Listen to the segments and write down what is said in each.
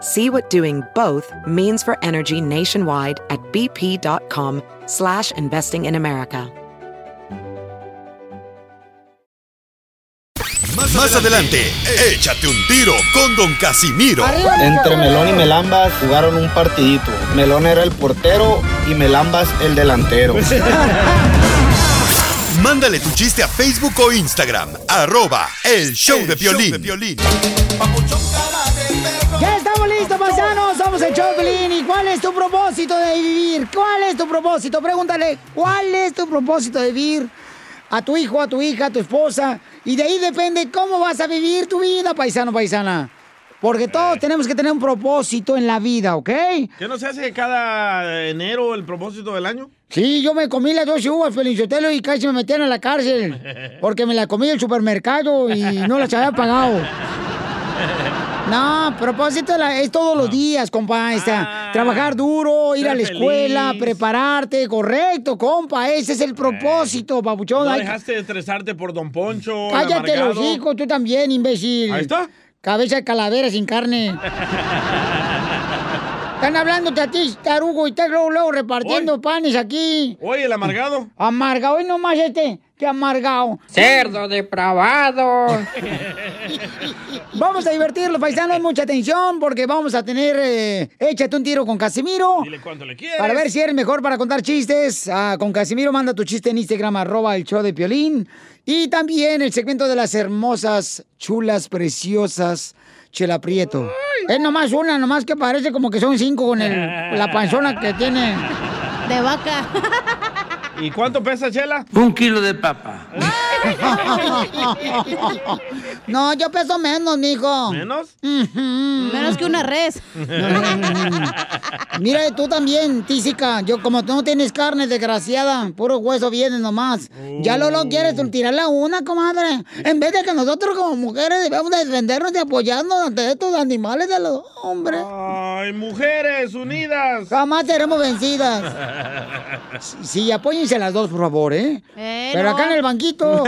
See what doing both means for energy nationwide at bp.com slash investing in America. Más adelante, échate un tiro con Don Casimiro. Entre Melón y Melambas jugaron un partidito. Melón era el portero y Melambas el delantero. Mándale tu chiste a Facebook o Instagram, arroba el show de violín. Ya estamos listos, paisanos. Somos el Choplin. ¿Y cuál es tu propósito de vivir? ¿Cuál es tu propósito? Pregúntale, ¿cuál es tu propósito de vivir? A tu hijo, a tu hija, a tu esposa. Y de ahí depende cómo vas a vivir tu vida, paisano, paisana. Porque todos tenemos que tener un propósito en la vida, ¿ok? ¿Qué no se hace cada enero el propósito del año? Sí, yo me comí las dos uvas, Felicitelo, y casi me metían a la cárcel. Porque me las comí en el supermercado y no las había pagado. No, propósito es todos los días, compa. está, trabajar duro, ir a la escuela, feliz. prepararte, correcto, compa. Ese es el propósito, papuchón. No dejaste de estresarte por Don Poncho. Cállate los hijos, tú también, imbécil. Ahí está. Cabeza de calavera sin carne. Están hablándote a ti, tarugo, y estás luego, luego repartiendo panes aquí. Oye, el amargado. Amargado, hoy nomás este, que amargado. Cerdo depravado. Vamos a divertirlos, paisanos, mucha atención, porque vamos a tener eh, Échate un tiro con Casimiro. Dile cuánto le quieres. Para ver si eres mejor para contar chistes. Ah, con Casimiro manda tu chiste en Instagram, arroba el show de Piolín. Y también el segmento de las hermosas, chulas, preciosas, Chela Prieto. Es nomás una, nomás que parece como que son cinco con el- la panzona que tiene. De vaca. ¿Y cuánto pesa, Chela? Un kilo de papa. No, yo peso menos, mijo. ¿Menos? Menos que una res. Mira, tú también, tísica. Yo, como tú no tienes carne, desgraciada, puro hueso vienes nomás. Ya lo lo quieres tirarle a una, comadre. En vez de que nosotros como mujeres debemos de defendernos y apoyarnos ante estos animales de los hombres. Ay, mujeres unidas. Jamás seremos vencidas. Sí, apóyense las dos, por favor, ¿eh? Eh, Pero no. acá en el banquito.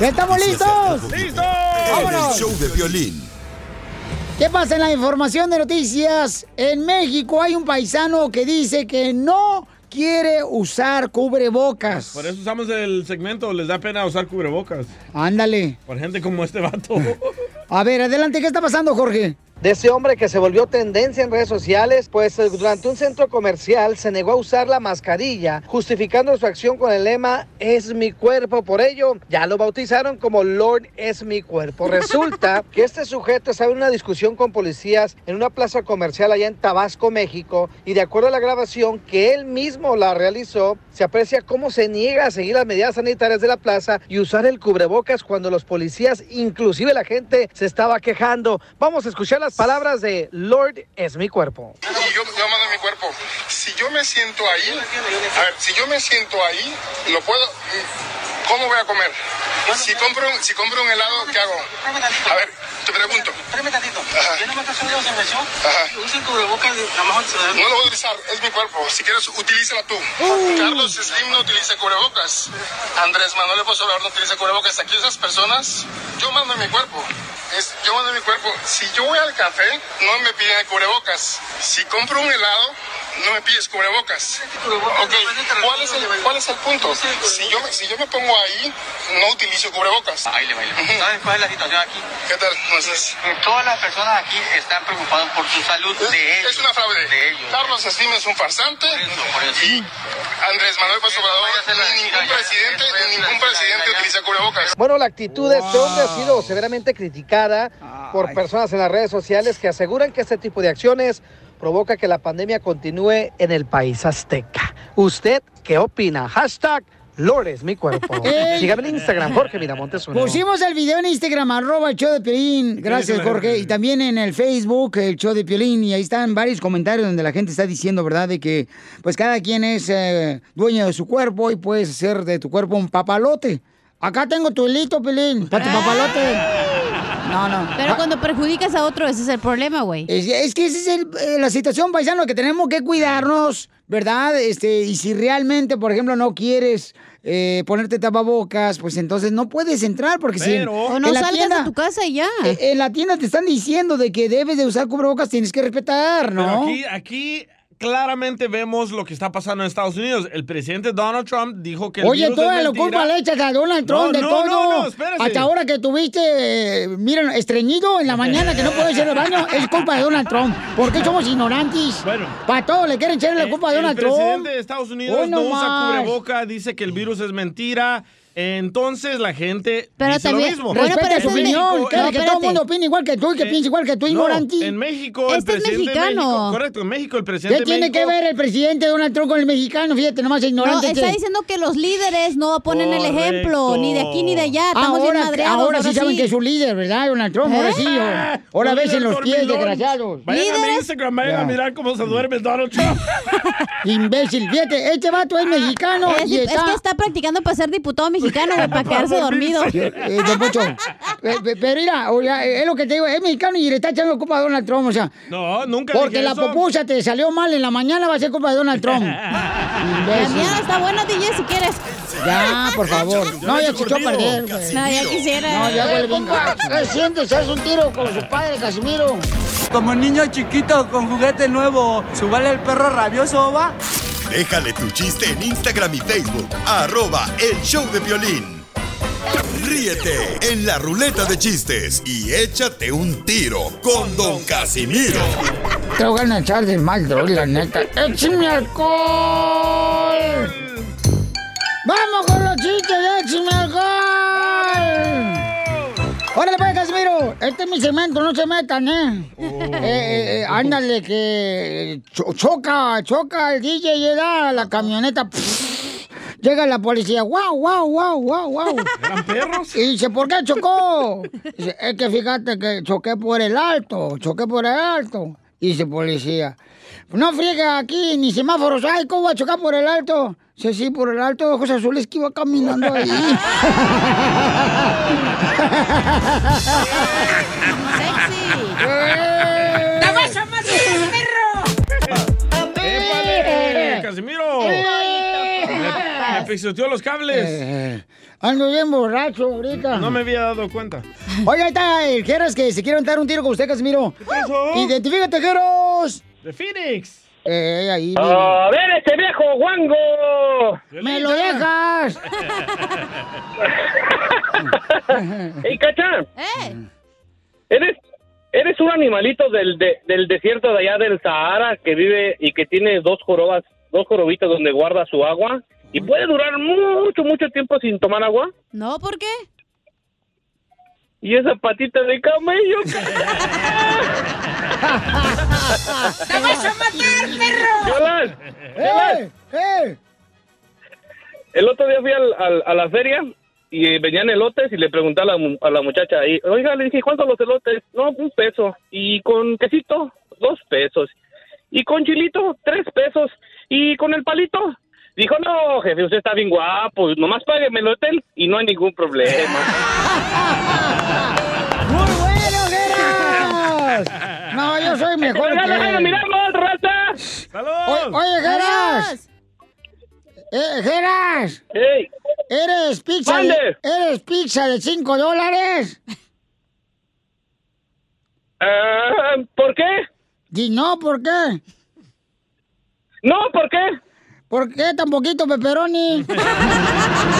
¿Ya estamos listos? ¡Listo! El ¡Vámonos! show de violín. ¿Qué pasa en la información de noticias? En México hay un paisano que dice que no quiere usar cubrebocas. Por eso usamos el segmento, les da pena usar cubrebocas. Ándale. Por gente como este vato. A ver, adelante, ¿qué está pasando, Jorge? De ese hombre que se volvió tendencia en redes sociales, pues eh, durante un centro comercial se negó a usar la mascarilla, justificando su acción con el lema Es mi cuerpo. Por ello, ya lo bautizaron como Lord es mi cuerpo. Resulta que este sujeto estaba en una discusión con policías en una plaza comercial allá en Tabasco, México, y de acuerdo a la grabación que él mismo la realizó, se aprecia cómo se niega a seguir las medidas sanitarias de la plaza y usar el cubrebocas cuando los policías, inclusive la gente, se estaba quejando. Vamos a escuchar las palabras de Lord es mi cuerpo. Yo, yo mando mi cuerpo. Si yo me siento ahí, a ver, si yo me siento ahí, lo puedo. ¿Cómo voy a comer? Si compro, si compro un helado, ¿qué hago? A ver, te pregunto. Espérame tantito. Ajá. Yo no me estoy haciendo desinfección. Ajá. Usa el cubrebocas de la mejor ciudad. No lo voy a utilizar, es mi cuerpo. Si quieres, utilízala tú. Carlos Slim no utiliza cubrebocas. Andrés Manuel López Obrador no utiliza cubrebocas. Aquí esas personas, yo mando mi cuerpo. Es, yo mando mi cuerpo. Si yo voy al café, no me piden el cubrebocas. Si compro un helado, no me pides cubrebocas. Ok, ¿cuál es el, cuál es el punto? Si yo, me- si yo me pongo ahí, no utilizo cubrebocas. Baile, baile. ¿Sabes cuál es la situación aquí? ¿Qué tal? Entonces? Que todas las personas aquí están preocupadas por su salud de ellos. Es una fraude. De ellos. Carlos Slim es un farsante. por eso. Y Andrés Manuel López Obrador, ni ningún presidente, ni ningún presidente utiliza cubrebocas. Bueno, la actitud de este hombre ha sido severamente criticada por personas en las redes sociales que aseguran que este tipo de acciones provoca que la pandemia continúe en el país azteca. ¿Usted qué opina? Hashtag Lores, mi cuerpo. Ey. Sígame en Instagram, Jorge Miramontes uno. Pusimos el video en Instagram, arroba el show de Piolín. Gracias, Jorge. Y también en el Facebook, el show de Piolín. Y ahí están varios comentarios donde la gente está diciendo, ¿verdad? De que, pues, cada quien es eh, dueño de su cuerpo y puedes hacer de tu cuerpo un papalote. Acá tengo tu hilito, Piolín, para tu papalote. No, no. Pero cuando perjudicas a otro, ese es el problema, güey. Es, es que esa es el- eh, la situación, paisano, que tenemos que cuidarnos, ¿verdad? Este, y si realmente, por ejemplo, no quieres eh, ponerte tapabocas, pues entonces no puedes entrar, porque si... Pero- O no en la salgas de tu casa y ya. eh, En la tienda te están diciendo de que debes de usar cubrebocas, tienes que respetar, Pero ¿no? aquí, aquí claramente vemos lo que está pasando en Estados Unidos. El presidente Donald Trump dijo que el Oye, virus toda la culpa le echas a Donald Trump No, de no, todo. no. Hasta ahora que tuviste, miren, estreñido en la mañana que no puedes ir al baño, es culpa de Donald Trump. ¿Por qué somos ignorantes? Bueno. Para todo le quieren echar la culpa a El Donald Trump. presidente de Estados Unidos Hoy no, no usa más. cubreboca, dice que el virus es mentira. Entonces la gente Pero dice también- lo mismo. bueno, Respeta pero es opinión, México. que, No, que todo el mundo opine igual que tú y que Eh, piense igual que tú, no, ignorante. en México, el Este es presidente de mexicano. México, correcto, en México el presidente ¿Qué de tiene que ver el presidente Donald Trump con el mexicano? Fíjate, nomás No, ignorante. está que- diciendo que los líderes no ponen el ejemplo, ni de aquí ni de allá. Estamos bien ahora, madreados. ahora sí saben que es su líder, ¿verdad, Donald Trump? Ahora ¿Eh? sí, ahora- ahora ves en los pies, desgraciados. Vayan a mi ¿Líderes? Instagram, vayan Ya. a mirar cómo se duerme Donald Trump. Imbécil, fíjate, este vato es mexicano Es, que está practicando para ser diputado mexicano, güey, para quedarse dormido. Eh, don eh, pero mira, o sea, es lo que te digo, es mexicano y le está echando culpa a Donald Trump, o sea, No, nunca porque dije la eso. popusa te salió mal en la mañana va a ser culpa de Donald Trump. La mía está buena, DJ, si quieres. Ya, por favor. No, ya se echó a curtido. perder, güey. No, ya quisiera. No, ya bien. ¿Qué sientes? ¿Haz un tiro con su padre, Casimiro? Como niño chiquito con juguete nuevo, ¿subale el perro rabioso, va? Déjale tu chiste en Instagram y Facebook. Arroba El Show de Violín. Ríete en la ruleta de chistes y échate un tiro con Don Casimiro. Te voy a echar de mal, la neta. ¡Échame alcohol! ¡Vamos con los chistes! ¡Échame alcohol! ¡Órale, pues, Casimiro! Este es mi cemento, no se metan, ¿eh? Eh, eh, eh, ándale, que cho- choca, choca el DJ y da la camioneta. Llega la policía, wow, wow, wow, wow, wow. ¿Eran perros? Y dice, ¿por qué chocó? Dice, es que fíjate que choqué por el alto, choqué por el alto. Y dice policía, no friegue aquí, ni semáforos hay, ¿cómo va a chocar por el alto? Dice, sí, por el alto de ojos azules que iba caminando ahí. ¡Eh! ¡La vas a matar, perro! ¡Épale, Casimiro! Me, me pisoteó los cables. Eh, ando bien borracho ahorita. No me había dado cuenta. Oiga, ahí está el Geras que se quiere dar un tiro con usted, Casimiro. pasó? Identifícate, Geros. De Phoenix. Eh, ahí. A ver, este viejo guango. ¡Me lo dejas! ¡Ey, cacha! ¡Eh! ¿Eres, eres un animalito del, de- del desierto de allá del Sahara que vive y que tiene dos jorobas, dos jorobitas donde guarda su agua y puede durar mucho, mucho tiempo sin tomar agua. No, ¿por qué? Y esa patita de camello. ¡Te vas a matar, perro! Yolan, ¡Eh! ¡Eh! el otro día fui al- al- a la feria y venían elotes y le pregunté a la, mu- a la muchacha ahí, oiga, le dije, ¿cuántos los elotes? No, un peso. ¿Y con quesito? Dos pesos. ¿Y con chilito? Tres pesos. ¿Y con el palito? Dijo, no, jefe, usted está bien guapo, nomás págueme el hotel y no hay ningún problema. ¡Muy bueno, Geras! Yo soy mejor ¡Mira, que él. miramos, raza! ¡Salud! Oye, Geras. Eh, Geras. ¡Ey! ¿Eres pizza, de. ¿Eres pizza de 5 dólares? Ah, ¿Por qué? Y no, ¿por qué? No, ¿por qué? ¿Por qué tan poquito pepperoni?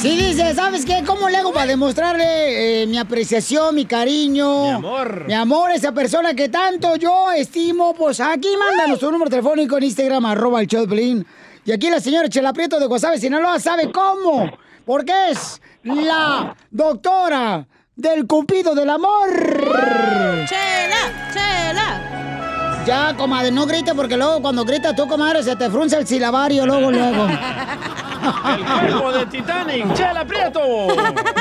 Sí, dice, ¿sabes qué? ¿Cómo le hago para demostrarle eh, mi apreciación, mi cariño? Mi amor. Mi amor, esa persona que tanto yo estimo. Pues aquí mándanos tu número telefónico en Instagram, arroba el Piolín. Y aquí la señora Chela Prieto de Guasave, Sinaloa, sabe cómo. Porque es la doctora del cupido del amor. ¡Chela! ¡Chela! Ya, comadre, no grite porque luego cuando gritas tú, comadre, se te frunce el silabario luego, luego. El cuerpo de Titanic, Chela Prieto.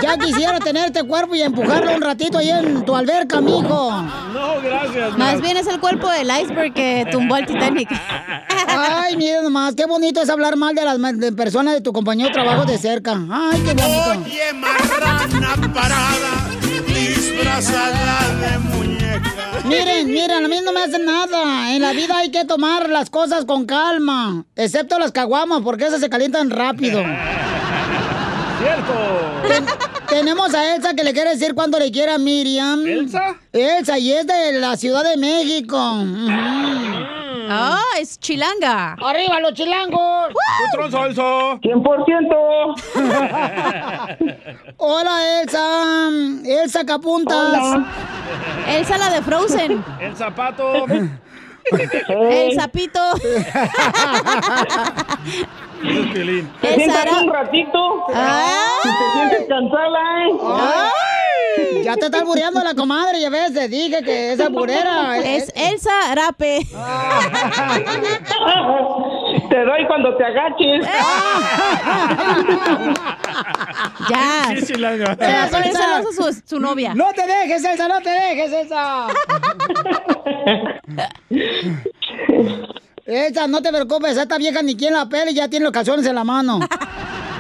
Ya quisiera tener este cuerpo y empujarlo un ratito ahí en tu alberca, mijo. No, gracias. Más bien es el cuerpo del iceberg que tumbó al Titanic. Ay, mira nomás, qué bonito es hablar mal de las de personas de tu compañero de trabajo de cerca. Ay, qué bonito. Oye, marrana parada, disfrazada de muñeca. Miren, miren, a mí no me hacen nada. En la vida hay que tomar las cosas con calma. Excepto las caguamas, porque esas se calientan rápido. Cierto. tenemos a Elsa que le quiere decir cuánto le quiere a Miriam. ¿Elsa? Elsa, y es de la Ciudad de México. Ah, es chilanga. ¡Arriba los chilangos! ¡Otro salso! ¡100%! Hola, Elsa. Elsa Capuntas. Elsa la de Frozen. El zapato. El sapito. Siéntate Sara- un ratito. Si te sientes cansada, ¿eh? Ay, Ya te está albureando la comadre, ya ves, te dije que es alburera. Es Elsa Arape. Te doy cuando te agaches. Ya. Sí, chilanga. Se va a poner celosa su, su novia. No te dejes, Elsa, no te dejes, Elsa. Elsa, no te preocupes, esta vieja ni quien la pele y ya tiene los calzones en la mano.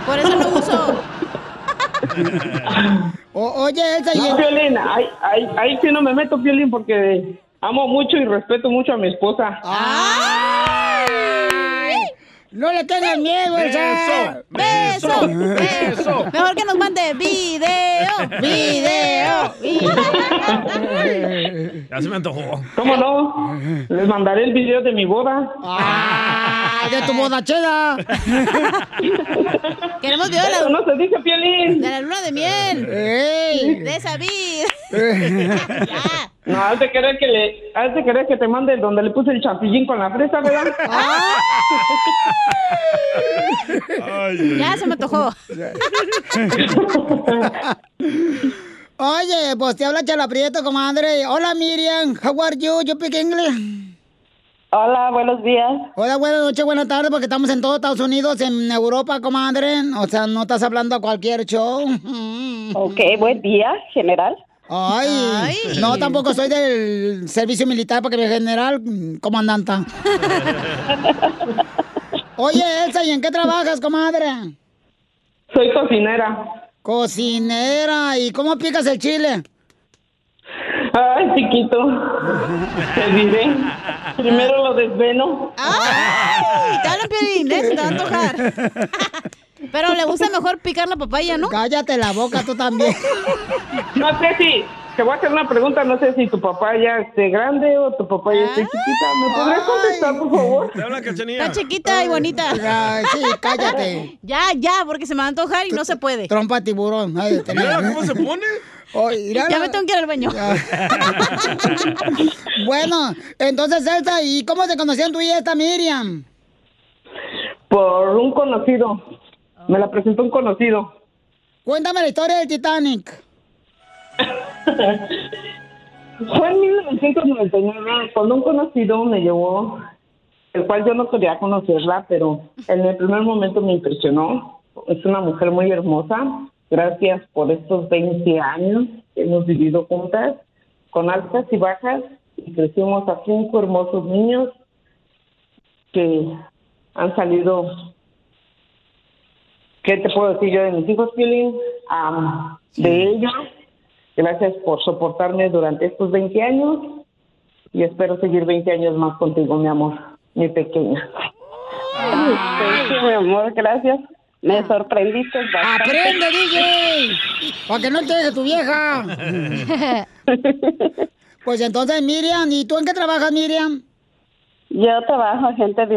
Por eso lo uso. O- oye, Elsa, y... No, Piolín, ahí, ahí, ahí sí no me meto, Piolín, porque amo mucho y respeto mucho a mi esposa. No le tengas miedo, Elsa. Beso, beso. Mejor que nos mande video, video, video. Ya se me antojó. ¿Cómo no? Les mandaré el video de mi boda. ¡Ah, de tu bodachera! Queremos video de Eso la, no se dice, Piolín. de la luna de miel. ¡Ey! De esa vida. Ya. No, has de querer que le, has de querer que te mande donde le puse el champillín con la fresa, ¿verdad? Ya se me antojó. Oye, pues te habla Chela Prieto, comadre. Hola, Miriam. How are you? You speak English? Hola, buenos días. Hola, buenas noches, buenas tardes, porque estamos en todo Estados Unidos, en Europa, comadre. O sea, no estás hablando a cualquier show. Ok, buen día, general. Ay, Ay. no, tampoco soy del servicio militar, porque mi general, comandanta. Oye, Elsa, ¿y en qué trabajas, comadre? Soy cocinera. Cocinera, ¿y cómo picas el chile? Ay, chiquito. Te diré. Primero lo desveno. ¡Ay! Se te va a antojar. Pero le gusta mejor picar la papaya, ¿no? Cállate la boca, tú también. No sé si, te voy a hacer una pregunta, no sé si tu papá ya esté grande o tu papá ya esté chiquita. ¿Me podrías contestar, por favor? Te habla Cachanilla. Está chiquita y bonita. Ay, sí, cállate. Ya, ya, porque se me va a antojar y no se puede. Trompa tiburón. Ay, te- Mira cómo se pone. Mira. Ya me tengo que ir al baño. Bueno, entonces, Elsa, ¿y cómo se conocían tú y esta Miriam? Por un conocido. Me la presentó un conocido. Cuéntame la historia del Titanic. Fue en 1999 cuando un conocido me llevó, el cual yo no quería conocerla, pero en el primer momento me impresionó. Es una mujer muy hermosa. Gracias por estos 20 años que hemos vivido juntas, con altas y bajas, y crecimos a cinco hermosos niños que han salido ¿Qué te puedo decir yo de mis hijos, Piolín? Am, De ella, gracias por soportarme durante estos 20 años y espero seguir 20 años más contigo, mi amor, mi pequeña. Sí, mi amor, gracias. Me sorprendiste bastante. ¡Aprende, DJ! Para que no te deje tu vieja. Pues entonces, Miriam, ¿y tú en qué trabajas, Miriam? Yo trabajo gente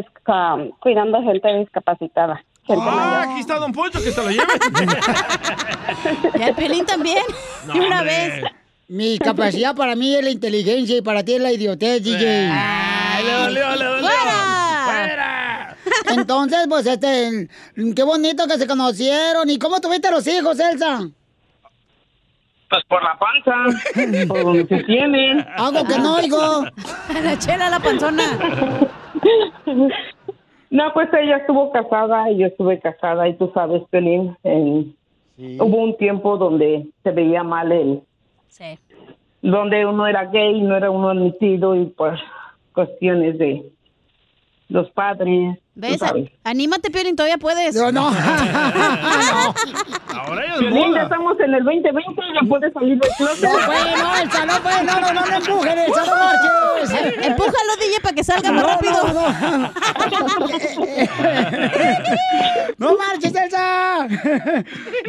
cuidando gente discapacitada. Ah, aquí está Don Poncho, que se lo lleve. Y el Pelín también. No, De una hombre. vez. Mi capacidad para mí es la inteligencia y para ti es la idiotez, DJ. le dolió, le dolió. ¡Fuera! Entonces, pues, este, qué bonito que se conocieron. ¿Y cómo tuviste los hijos, Elsa? Pues por la panza, por donde se tienen. Algo que no oigo. La chela, la panzona. No, pues ella estuvo casada y yo estuve casada y tú sabes, Pelín, en- hubo un tiempo donde se veía mal el, Sí. donde uno era gay, no era uno admitido y pues cuestiones de los padres, ¿Ves? Anímate, Piolín, todavía puedes. No, no. Ahora ella es Piolín, ya estamos en el 2020 y ya puedes salir del closet. No, pues, no, Elsa, no, pues, no, no, no, no empujen, Elsa, no marches. Em- Empújalo, DJ, para que salga más No, rápido. No marches, Elsa.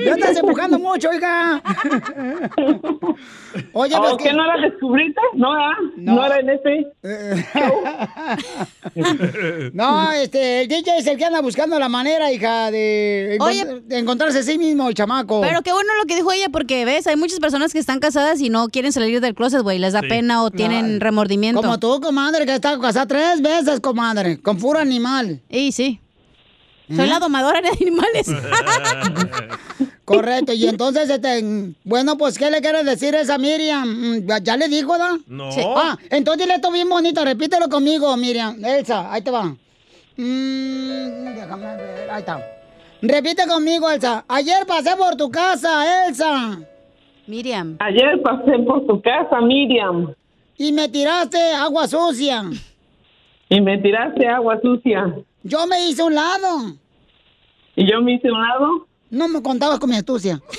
Ya estás empujando mucho, oiga. Oye, ¿O pues que no la descubriste? No, ¿ah? no. era en ese. No, este, el DJ es el que anda buscando la manera, hija, de, encont- Oye. de encontrarse a sí mismo, el chamaco. Pero qué bueno lo que dijo ella, porque ves, hay muchas personas que están casadas y no quieren salir del closet, güey. Les da Sí. pena o tienen remordimiento. Como tú, comadre, que está casada tres veces, comadre, con puro animal. Y sí. Soy la domadora de animales. Correcto, y entonces, este, bueno, pues, ¿qué le quieres decir a esa Miriam? Mm, ¿Ya, ya le dijo, da? No. Sí. Ah, entonces dile esto bien bonito, repítelo conmigo, Miriam. Elsa, ahí te va. Mm, déjame ver, ahí está. Repite conmigo, Elsa. Ayer pasé por tu casa, Elsa. Miriam. Ayer pasé por tu casa, Miriam, Y me tiraste agua sucia. y me tiraste agua sucia. Yo me hice un lado. ¿Y yo me hice un lado? No me contabas con mi astucia.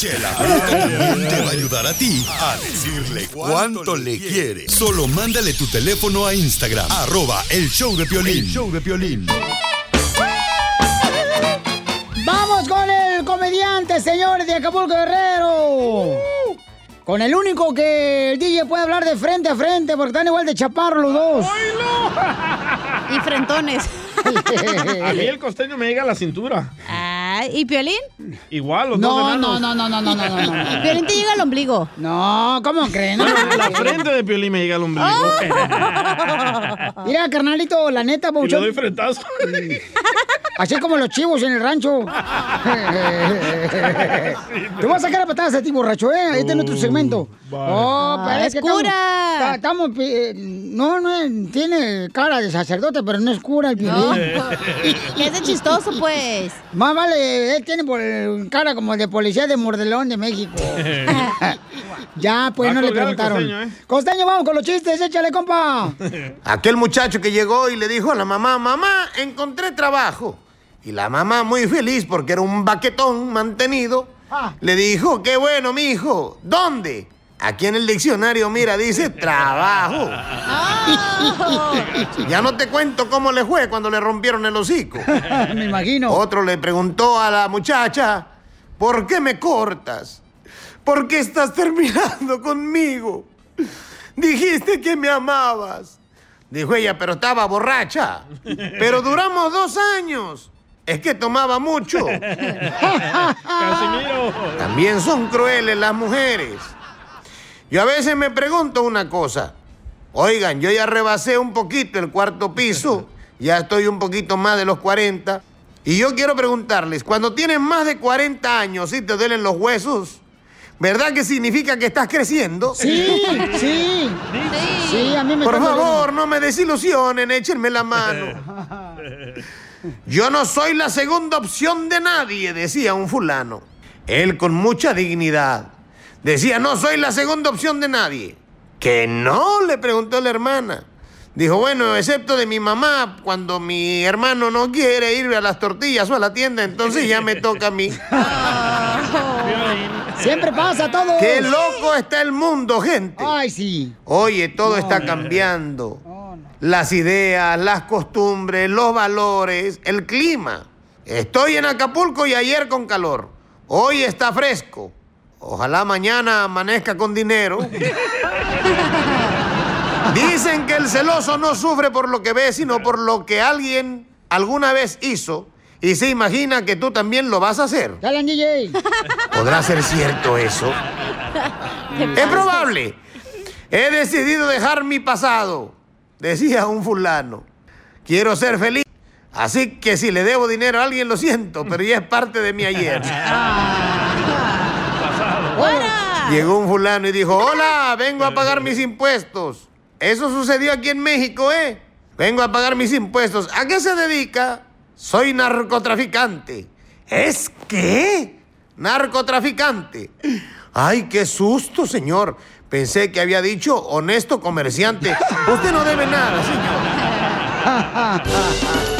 Chela Prieto también te va a ayudar a ti a decirle cuánto le quiere. Solo mándale tu teléfono a Instagram, arroba el show de Piolín. El show de Piolín. Vamos con el comediante, señores de Acapulco Guerrero. Con el único que el DJ puede hablar de frente a frente, porque están igual de chaparro los dos. Y frentones. A mí el costeño me llega a la cintura. Ah, ¿Y Piolín? Igual, los dos No, enanos. no, no, no, no, no, no, no, no. Piolín te llega al ombligo. No, ¿cómo creen? No, la frente de Piolín me llega al ombligo. Mira, carnalito, la neta, y le doy frentazo. Así como los chivos en el rancho. Te voy a sacar a patadas a ti, borracho, ¿eh? Este es tu segmento. Oh, Ah, pero es que estamos- cura. ta- Estamos, no, no, tiene cara de sacerdote, pero no es cura el No. violín. Que es de chistoso, pues. Más vale, él tiene cara como de policía de Mordelón de México. ya, pues Va no le preguntaron. costeño, ¿eh? Costeño, vamos con los chistes, échale, compa. Aquel muchacho que llegó y le dijo a la mamá, mamá, encontré trabajo. Y la mamá, muy feliz porque era un baquetón mantenido, Ah. le dijo, qué bueno, mi hijo. ¿Dónde? Aquí en el diccionario, mira, dice trabajo. Ya no te cuento cómo le fue cuando le rompieron el hocico. Me imagino. Otro le preguntó a la muchacha, ¿por qué me cortas? ¿Por qué estás terminando conmigo? Dijiste que me amabas. Dijo ella, pero estaba borracha. Pero duramos dos años. Es que tomaba mucho. Casimiro. También son crueles las mujeres. Yo a veces me pregunto una cosa. Oigan, yo ya rebasé un poquito el cuarto piso, ya estoy un poquito más de los 40. Y yo quiero preguntarles, cuando tienes más de 40 años y te duelen los huesos, ¿verdad que significa que estás creciendo? Sí, sí. Sí, a mí me Por favor, no me desilusionen, échenme la mano. Yo no soy la segunda opción de nadie, decía un fulano. Él con mucha dignidad. Decía, no soy la segunda opción de nadie. Que no, le preguntó la hermana. Dijo, bueno, excepto de mi mamá, cuando mi hermano no quiere ir a las tortillas o a la tienda, entonces ya me toca a mí. Siempre pasa todo. ¡Qué loco está el mundo, gente! Ay, sí. Oye, todo está cambiando. Las ideas, las costumbres, los valores, el clima. Estoy en Acapulco y ayer con calor. Hoy está fresco. Ojalá mañana amanezca con dinero. Dicen que el celoso no sufre por lo que ve, sino por lo que alguien alguna vez hizo y se imagina que tú también lo vas a hacer. Dale, DJ. ¿Podrá ser cierto eso? Es probable. He decidido dejar mi pasado, decía un fulano. Quiero ser feliz. Así que si le debo dinero a alguien, lo siento, pero ya es parte de mi ayer. Llegó un fulano y dijo, hola, vengo a pagar mis impuestos. Eso sucedió aquí en México, ¿eh? Vengo a pagar mis impuestos. ¿A qué se dedica? Soy narcotraficante. ¿Es qué? Narcotraficante. Ay, qué susto, señor. Pensé que había dicho honesto comerciante. Usted no debe nada, señor.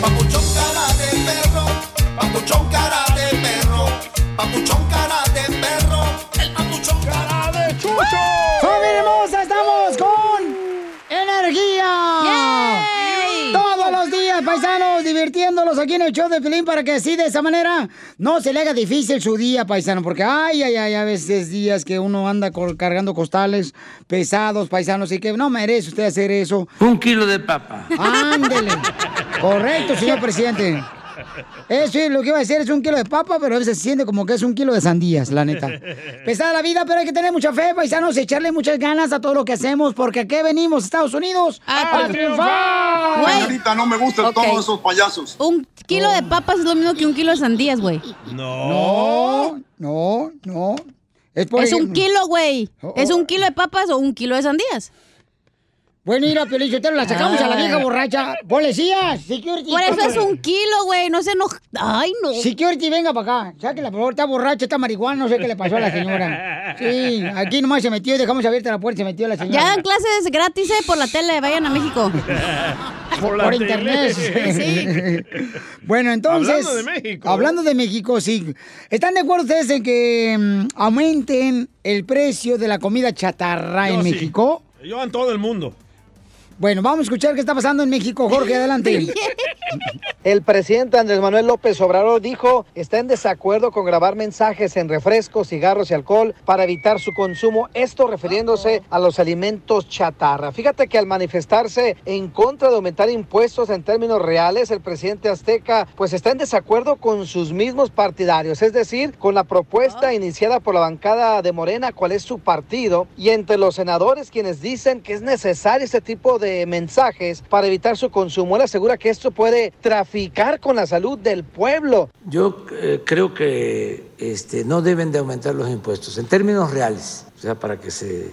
Papuchón cara de perro, papuchón cara de perro, papuchón cara de perro, el papuchón cara de chucho. ¡Familia hermosa! ¡Estamos con energía! Todos los días, paisanos, divirtiéndolos aquí en el show de Pelín para que así de esa manera no se le haga difícil su día, paisano. Porque ay, ay, ay, a veces días que uno anda cargando costales pesados, paisanos, y que no merece usted hacer eso. Un kilo de papa. Ándele. Correcto, señor presidente. Eso es lo que iba a decir, es un kilo de papa, pero a veces se siente como que es un kilo de sandías, la neta. Pesada la vida, pero hay que tener mucha fe, paisanos, y echarle muchas ganas a todo lo que hacemos, porque aquí venimos, Estados Unidos, a, triunfar. Güey. no me gustan todos esos payasos. Un kilo de papas es lo mismo que un kilo de sandías, güey. No, no, no. Es, por Es un kilo, güey. Oh, ¿Es oh. un kilo de papas o un kilo de sandías? Bueno, mira, Piolichotero, la sacamos a la vieja borracha. Policía, security. Por eso es un kilo, güey. No se enoja. Ay, no. Security, venga para acá. Sáquela, por favor. Está borracha, está marihuana. No sé qué le pasó a la señora. Sí, aquí nomás se metió y dejamos abierta la puerta. Se metió la señora. Ya dan clases gratis eh, por la tele. Vayan a México. por, la por tele. internet. Sí. bueno, entonces. Hablando de México. Hablando de México, sí. ¿Están de acuerdo ustedes en que mm, aumenten el precio de la comida chatarra Yo en sí. México? Yo en todo el mundo. Bueno, vamos a escuchar qué está pasando en México. Jorge, adelante. El presidente Andrés Manuel López Obrador dijo está en desacuerdo con grabar mensajes en refrescos, cigarros y alcohol para evitar su consumo, esto refiriéndose a los alimentos chatarra. Fíjate que al manifestarse en contra de aumentar impuestos en términos reales, el presidente azteca pues está en desacuerdo con sus mismos partidarios, es decir, con la propuesta iniciada por la bancada de Morena, cuál es su partido, y entre los senadores quienes dicen que es necesario este tipo de mensajes para evitar su consumo. Él asegura que esto puede traficar con la salud del pueblo. Yo eh, creo que este, no deben de aumentar los impuestos en términos reales, o sea, para que se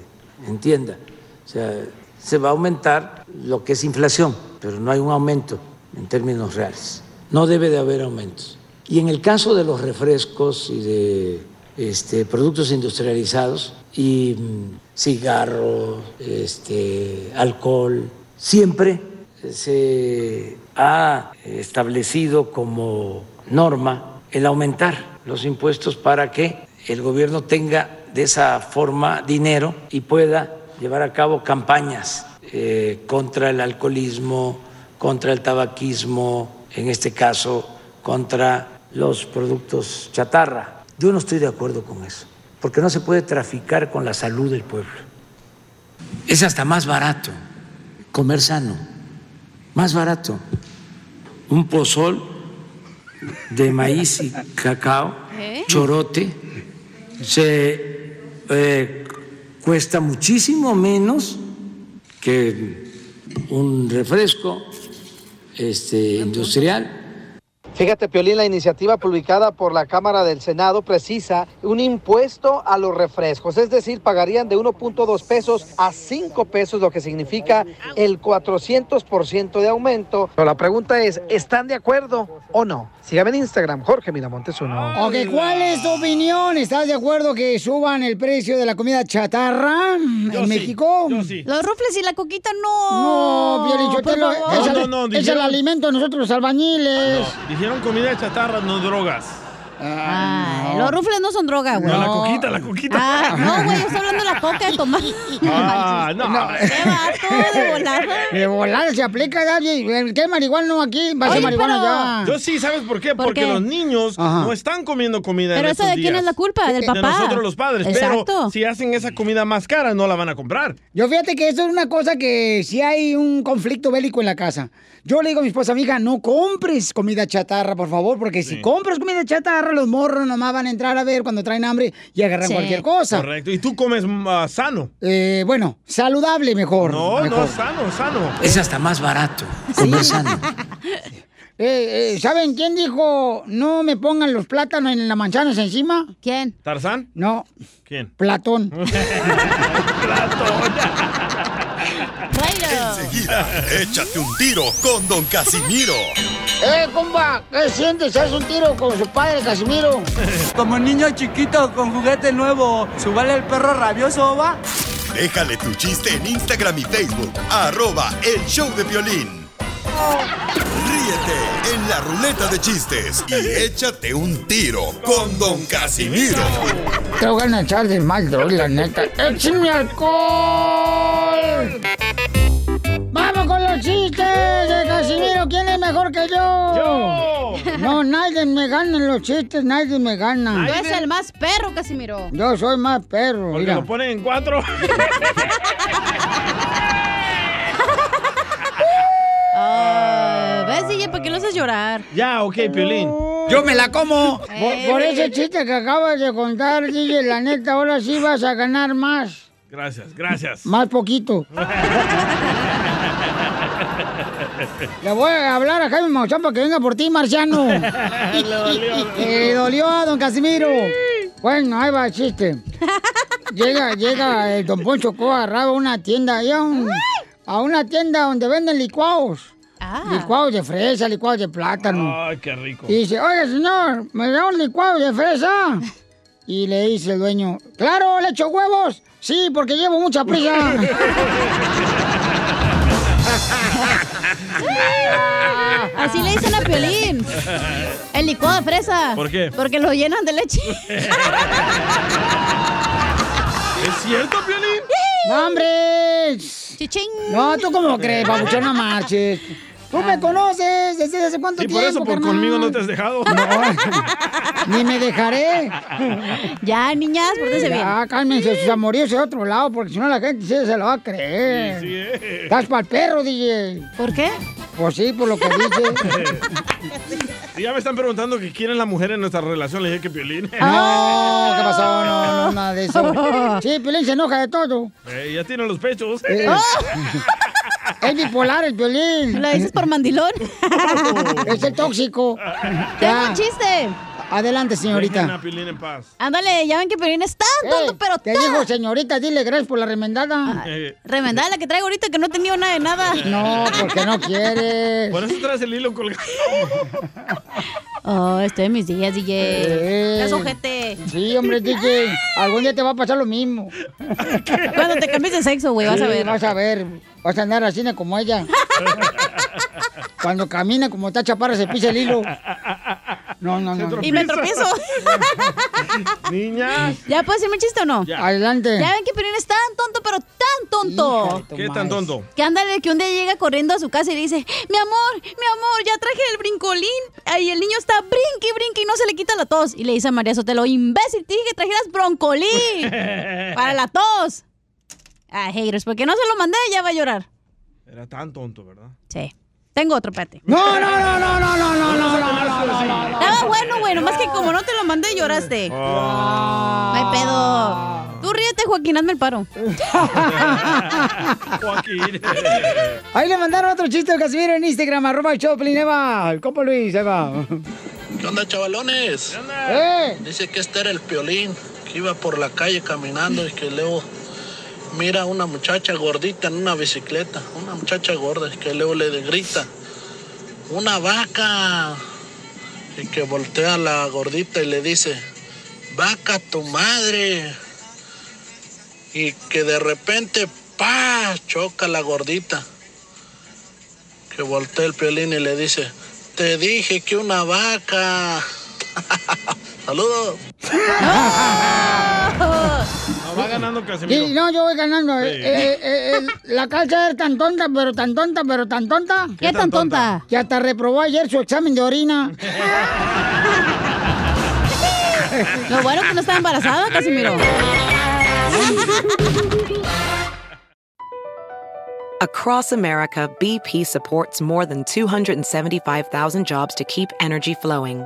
entienda. O sea, se va a aumentar lo que es inflación, pero no hay un aumento en términos reales. No debe de haber aumentos. Y en el caso de los refrescos y de este, productos industrializados y mm, cigarros, este, alcohol, siempre se ha establecido como norma el aumentar los impuestos para que el gobierno tenga de esa forma dinero y pueda llevar a cabo campañas eh, contra el alcoholismo, contra el tabaquismo, en este caso contra los productos chatarra. Yo no estoy de acuerdo con eso, porque no se puede traficar con la salud del pueblo. Es hasta más barato comer sano, más barato. Un pozol de maíz y cacao, ¿Eh? chorote, se eh, cuesta muchísimo menos que un refresco este, industrial. Fíjate, Piolín, la iniciativa publicada por la Cámara del Senado precisa un impuesto a los refrescos, es decir, pagarían de 1.2 pesos a 5 pesos, lo que significa el 400% de aumento. Pero la pregunta es, ¿están de acuerdo o no? Sígame en Instagram, Jorge Miramontes uno. Ok, ¿cuál es tu opinión? ¿Estás de acuerdo que suban el precio de la comida chatarra en México? Los rufles y la coquita no. No, Piolín, por Sotelo, favor. es, No, el- no, no, es el alimento de nosotros los albañiles. Dijeron comida chatarra, no drogas. Ay, Los rufles no son droga, güey. No, la coquita, la coquita. Ah, no, güey, yo estoy hablando de la coca de tomar. Ah, no. Qué vato de volada. De volada se aplica, Daddy. El que es marihuana no aquí, va a ser marihuana pero- ya. Yo sí, ¿sabes por qué? ¿Por Porque qué? los niños Ajá. no están comiendo comida Pero en eso estos de quién días. es la culpa, del De papá. nosotros los padres. Exacto. Pero si hacen esa comida más cara, no la van a comprar. Yo fíjate que eso es una cosa que si hay un conflicto bélico en la casa. Yo le digo a mi esposa, amiga, no compres comida chatarra, por favor, porque si compras comida chatarra, los morros nomás van a entrar a ver cuando traen hambre y agarran Sí. cualquier cosa. Correcto. Y tú comes más sano. Eh, bueno, saludable mejor. No, mejor. no, sano, sano. Es hasta más barato comer sano. Eh, eh, ¿Saben quién dijo no me pongan los plátanos en las manzanas encima? ¿Quién? ¿Tarzán? No, ¿Quién? Platón. Enseguida, échate un tiro con Don Casimiro. ¡Eh, compa! ¿Qué sientes? ¿Haz un tiro con su padre, Casimiro? Como niño chiquito con juguete nuevo, ¿subale el perro rabioso, va? Déjale tu chiste en Instagram y Facebook. Arroba El Show de Violín. Ríete en la ruleta de chistes y échate un tiro con Don Casimiro. Te voy a echar de mal, la neta. ¡Échame alcohol! ¡Vamos con los chistes de Casimiro! ¿Quién es mejor que yo? ¡Yo! No, nadie me gana en los chistes, nadie me gana. Tú eres el más perro, Casimiro. Yo soy más perro, Porque mira. lo ponen en cuatro. Ah, ¿Ves, DJ? ¿Por qué lo haces llorar? Ya, ok, Piolín. Yo me la como. Por, Eh. por ese chiste que acabas de contar, DJ, la neta, ahora sí vas a ganar más. Gracias, gracias. Más poquito. Le voy a hablar a Jaime Maussan para que venga por ti, Marciano. Le dolió. Le dolió a don Casimiro. Bueno, ahí va el chiste. Llega, llega el don Poncho Coa, agarraba una tienda, a, un- a una tienda donde venden licuados. Licuados de fresa, licuados de plátano. Ay, qué rico. Y dice, oiga, señor, ¿me da un licuado de fresa? Y le dice el dueño, claro, le echo huevos. Sí, porque llevo mucha prisa. Así le dicen a Piolín. El licuado de fresa. ¿Por qué? Porque lo llenan de leche. ¿Es cierto, Piolín? ¡No, hombre! No, ¿tú cómo crees, babuchón? No marches. Tú me conoces desde hace cuánto tiempo, por eso, por carnal? conmigo no te has dejado. Ni me dejaré. Ya, niñas, pórtense bien. Ya, cálmense sus amoríos de otro lado, porque si no la gente sí se lo va a creer. Sí, sí, eh. Estás para el perro, DJ. ¿Por qué? Pues sí, por lo que dice. Y ya me están preguntando que quién es la mujer en nuestra relación. Le dije que Piolín. No, ¿qué pasó? No, no, nada de eso. Sí, Pelín se enoja de todo. Eh, ya tiene los pechos. Eh. Es bipolar el violín. ¿Lo dices por mandilón? es el tóxico. Tengo un chiste. Adelante, Dejen señorita. a en paz. Ándale, ya ven que Piolín es tan tonto, pero Te tan... digo, señorita, dile gracias por la remendada. Eh, Remendada la que traigo ahorita que no he tenido nada de nada. No, porque no quieres. Por eso traes el hilo colgado. Oh, estoy en mis días, DJ. Eh. Es ojete. Sí, hombre, DJ. Algún día te va a pasar lo mismo. Cuando te cambies de sexo, güey, vas a Sí, ver. Vas a ver. Vas a andar así como ella. Cuando camina como está chaparra se pisa el hilo. No, no, no. Y me tropiezo. Niñas. ¿Ya puedes decirme chiste o no? Adelante. Ya ven que Piolín es tan tonto, pero tan tonto. ¿Qué tan tonto? Que ándale, que un día llega corriendo a su casa y le dice, mi amor, mi amor, ya traje el brincolín. Y el niño está brinque, brinque y no se le quita la tos. Y le dice a María Sotelo, imbécil, te dije que trajeras broncolín para la tos. Ah, haters, porque no se lo mandé, ya va a llorar. Era tan tonto, ¿verdad? Sí. Tengo otro, espérate. No, no, no, no, no, no, no, no, no, no, no, no. Estaba bueno, güey, nomás que como no te lo mandé, lloraste. No hay pedo. Tú ríete, Joaquín, hazme el paro. Joaquín. Ahí le mandaron otro chiste de Casimiro en Instagram, arroba el Choplin, ahí va. El compa Luis, ahí va. ¿Qué onda, chavalones? ¡Eh! Dice que este era el piolín, que iba por la calle caminando y que luego mira una muchacha gordita en una bicicleta, una muchacha gorda, que luego le grita, una vaca, y que voltea a la gordita y le dice, vaca tu madre, y que de repente, pa, choca la gordita, que voltea el piolín y le dice, te dije que una vaca. Saludos. No, va ganando Casimiro. Sí, no, yo voy ganando. Sí. Eh, eh, eh, la calza era tan tonta, pero tan tonta, pero tan tonta. ¿Qué tan tonta? Que hasta reprobó ayer su examen de orina. Lo bueno que no estaba embarazada, Casimiro. Across America, BP supports more than 275,000 jobs to keep energy flowing.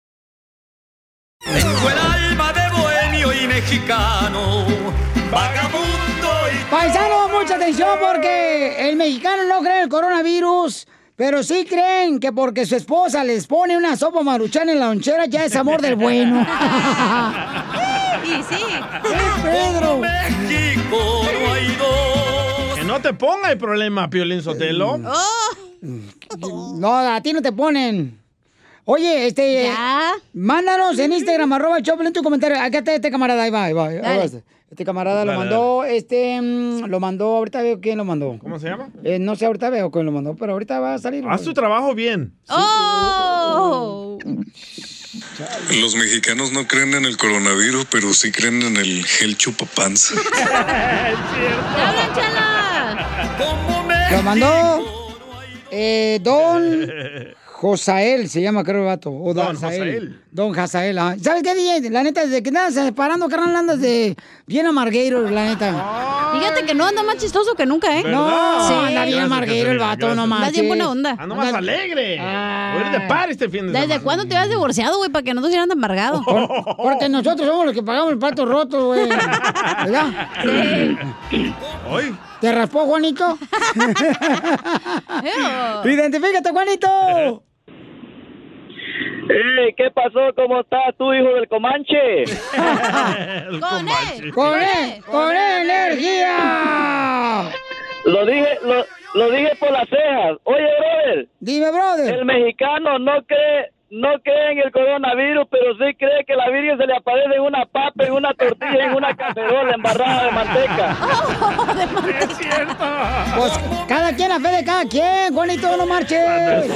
Tengo el alma de bohemio y mexicano, vagabundo y... Paisano, mucha atención porque el mexicano no cree en el coronavirus, pero sí creen que porque su esposa les pone una sopa maruchan en la lonchera ya es amor del bueno. Y sí. Pedro! México no hay dos. Que no te ponga el problema, Piolín Sotelo. No, a ti no te ponen. Oye, este. Mándanos en Instagram, arroba el Choplin, tu comentario. Acá está este camarada, ahí va, ahí va. ahí va. Dale. Este camarada lo Dale, mandó, este, mm, lo mandó, ahorita veo quién lo mandó. ¿Cómo se llama? Eh, no sé, ahorita veo quién lo mandó, pero ahorita va a salir. Haz tu trabajo bien. ¡Oh! Los mexicanos no creen en el coronavirus, pero sí creen en el gel chupapanza. Lo mandó eh, Don Josael, se llama creo el vato. O Don. Josael. Don Josael, ajá. ¿Sabes qué, DJ? La neta, desde que andas separando, carnal, andas de bien amargueiro, la neta. Fíjate que no anda más chistoso que nunca, ¿eh? No, ¿Verdad? anda bien Gracias, amarguero el vato, no manches. Estás bien buena onda. Ando más alegre. Voy a ir de par este fin de ¿Desde cuándo te has divorciado, güey? Para que no te hicieran de amargado. Porque nosotros somos los que pagamos el plato roto, güey. ¿Verdad? Hoy. ¿Te raspó, Juanito? Identifícate, Juanito. ¡Ey! ¿Qué pasó? ¿Cómo estás tú, hijo del Comanche? ¡Con él! ¡Con él! ¡Con él, energía! Lo dije, lo, lo dije por las cejas. Oye, brother. Dime, brother. El mexicano no cree no cree en el coronavirus, pero sí cree que la Virgen se le aparece en una papa, en una tortilla, en una cacerola embarrada de manteca. Es cierto. Pues cada quien, la fe de cada quien, Juanito, no marches.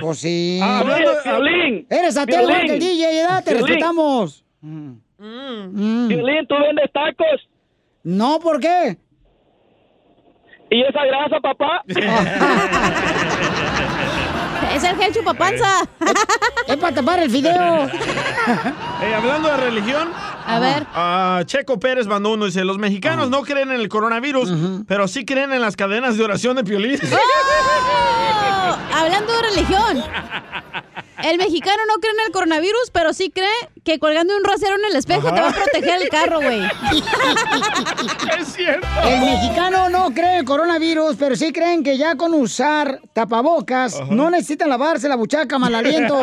Pues sí. Ah, hablando de- Piolín, Eres ateo igual que el DJ, ¿verdad? Te respetamos. Piolín, ¿tú vendes tacos? No, ¿por qué? ¿Y esa grasa, papá? Es el gel chupapanza. es para tapar el fideo. Eh, hablando de religión. A ver. ah, Checo Pérez mandó uno. Dice, los mexicanos no creen en el coronavirus, pero sí creen en las cadenas de oración de Piolín. Hablando de religión. El mexicano no cree en el coronavirus, pero sí cree que colgando un rosero en el espejo Ajá. te va a proteger el carro, güey. es cierto. El mexicano no cree en el coronavirus, pero sí creen que ya con usar tapabocas no necesitan lavarse la buchaca mal aliento.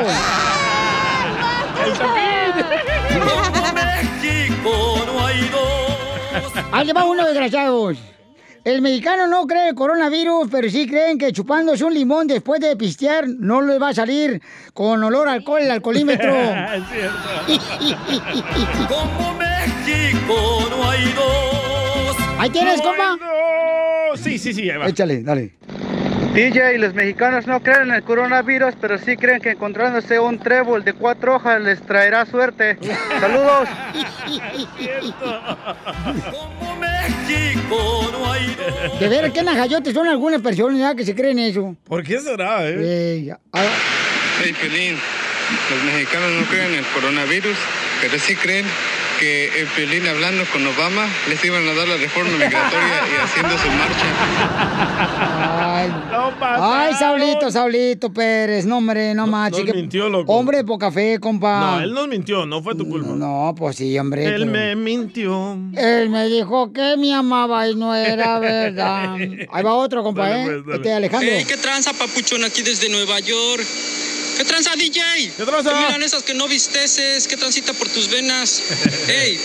México no hay dos. Ahí le va uno, desgraciados. El mexicano no cree el coronavirus, pero sí creen que chupándose un limón después de pistear no le va a salir con olor a alcohol el alcoholímetro. es cierto. Como México no hay dos. Ahí tienes, compa. Sí, sí, sí, ahí va. Échale, dale. DJ, los mexicanos no creen en el coronavirus, pero sí creen que encontrándose un trébol de cuatro hojas les traerá suerte. Saludos. México no hay dos. De ver qué najayotes son algunas personas ya que se creen eso. ¿Por qué será, eh? Ey, ah, Hey, Pelín, los mexicanos no creen en el coronavirus, pero sí creen que el Pelín hablando con Obama les iban a dar la reforma migratoria y haciendo su marcha. Ay, ay, Saulito, Saulito Pérez, no hombre, no macho. nos mintió, loco. Hombre de poca fe, compa. No, él nos mintió, no fue tu culpa. No, pues sí, hombre. Él pero- me mintió. Él me dijo que me amaba y no era verdad. Ahí va otro, compa, Dale, ¿eh? pues. Este Alejandro. Hey, ¿qué tranza, papuchón, aquí desde Nueva York? ¿Qué tranza, DJ? ¿Qué tranza? miran esas que no visteces? ¿Qué transita por tus venas? Hey,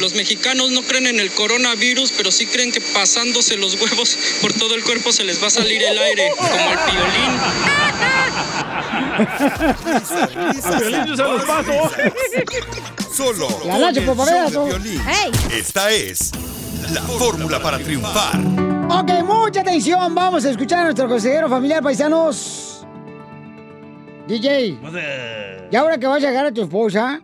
los mexicanos no creen en el coronavirus, pero sí creen que pasándose los huevos por todo el cuerpo se les va a salir el aire, como el Piolín, yo se los paso. Solo La con Nacho el Popaveras, show ¿no? de Piolín. Ey. Esta es la fórmula para triunfar. Ok, mucha atención. Vamos a escuchar a nuestro consejero familiar, paisanos. DJ, y ahora que vas a llegar a tu esposa,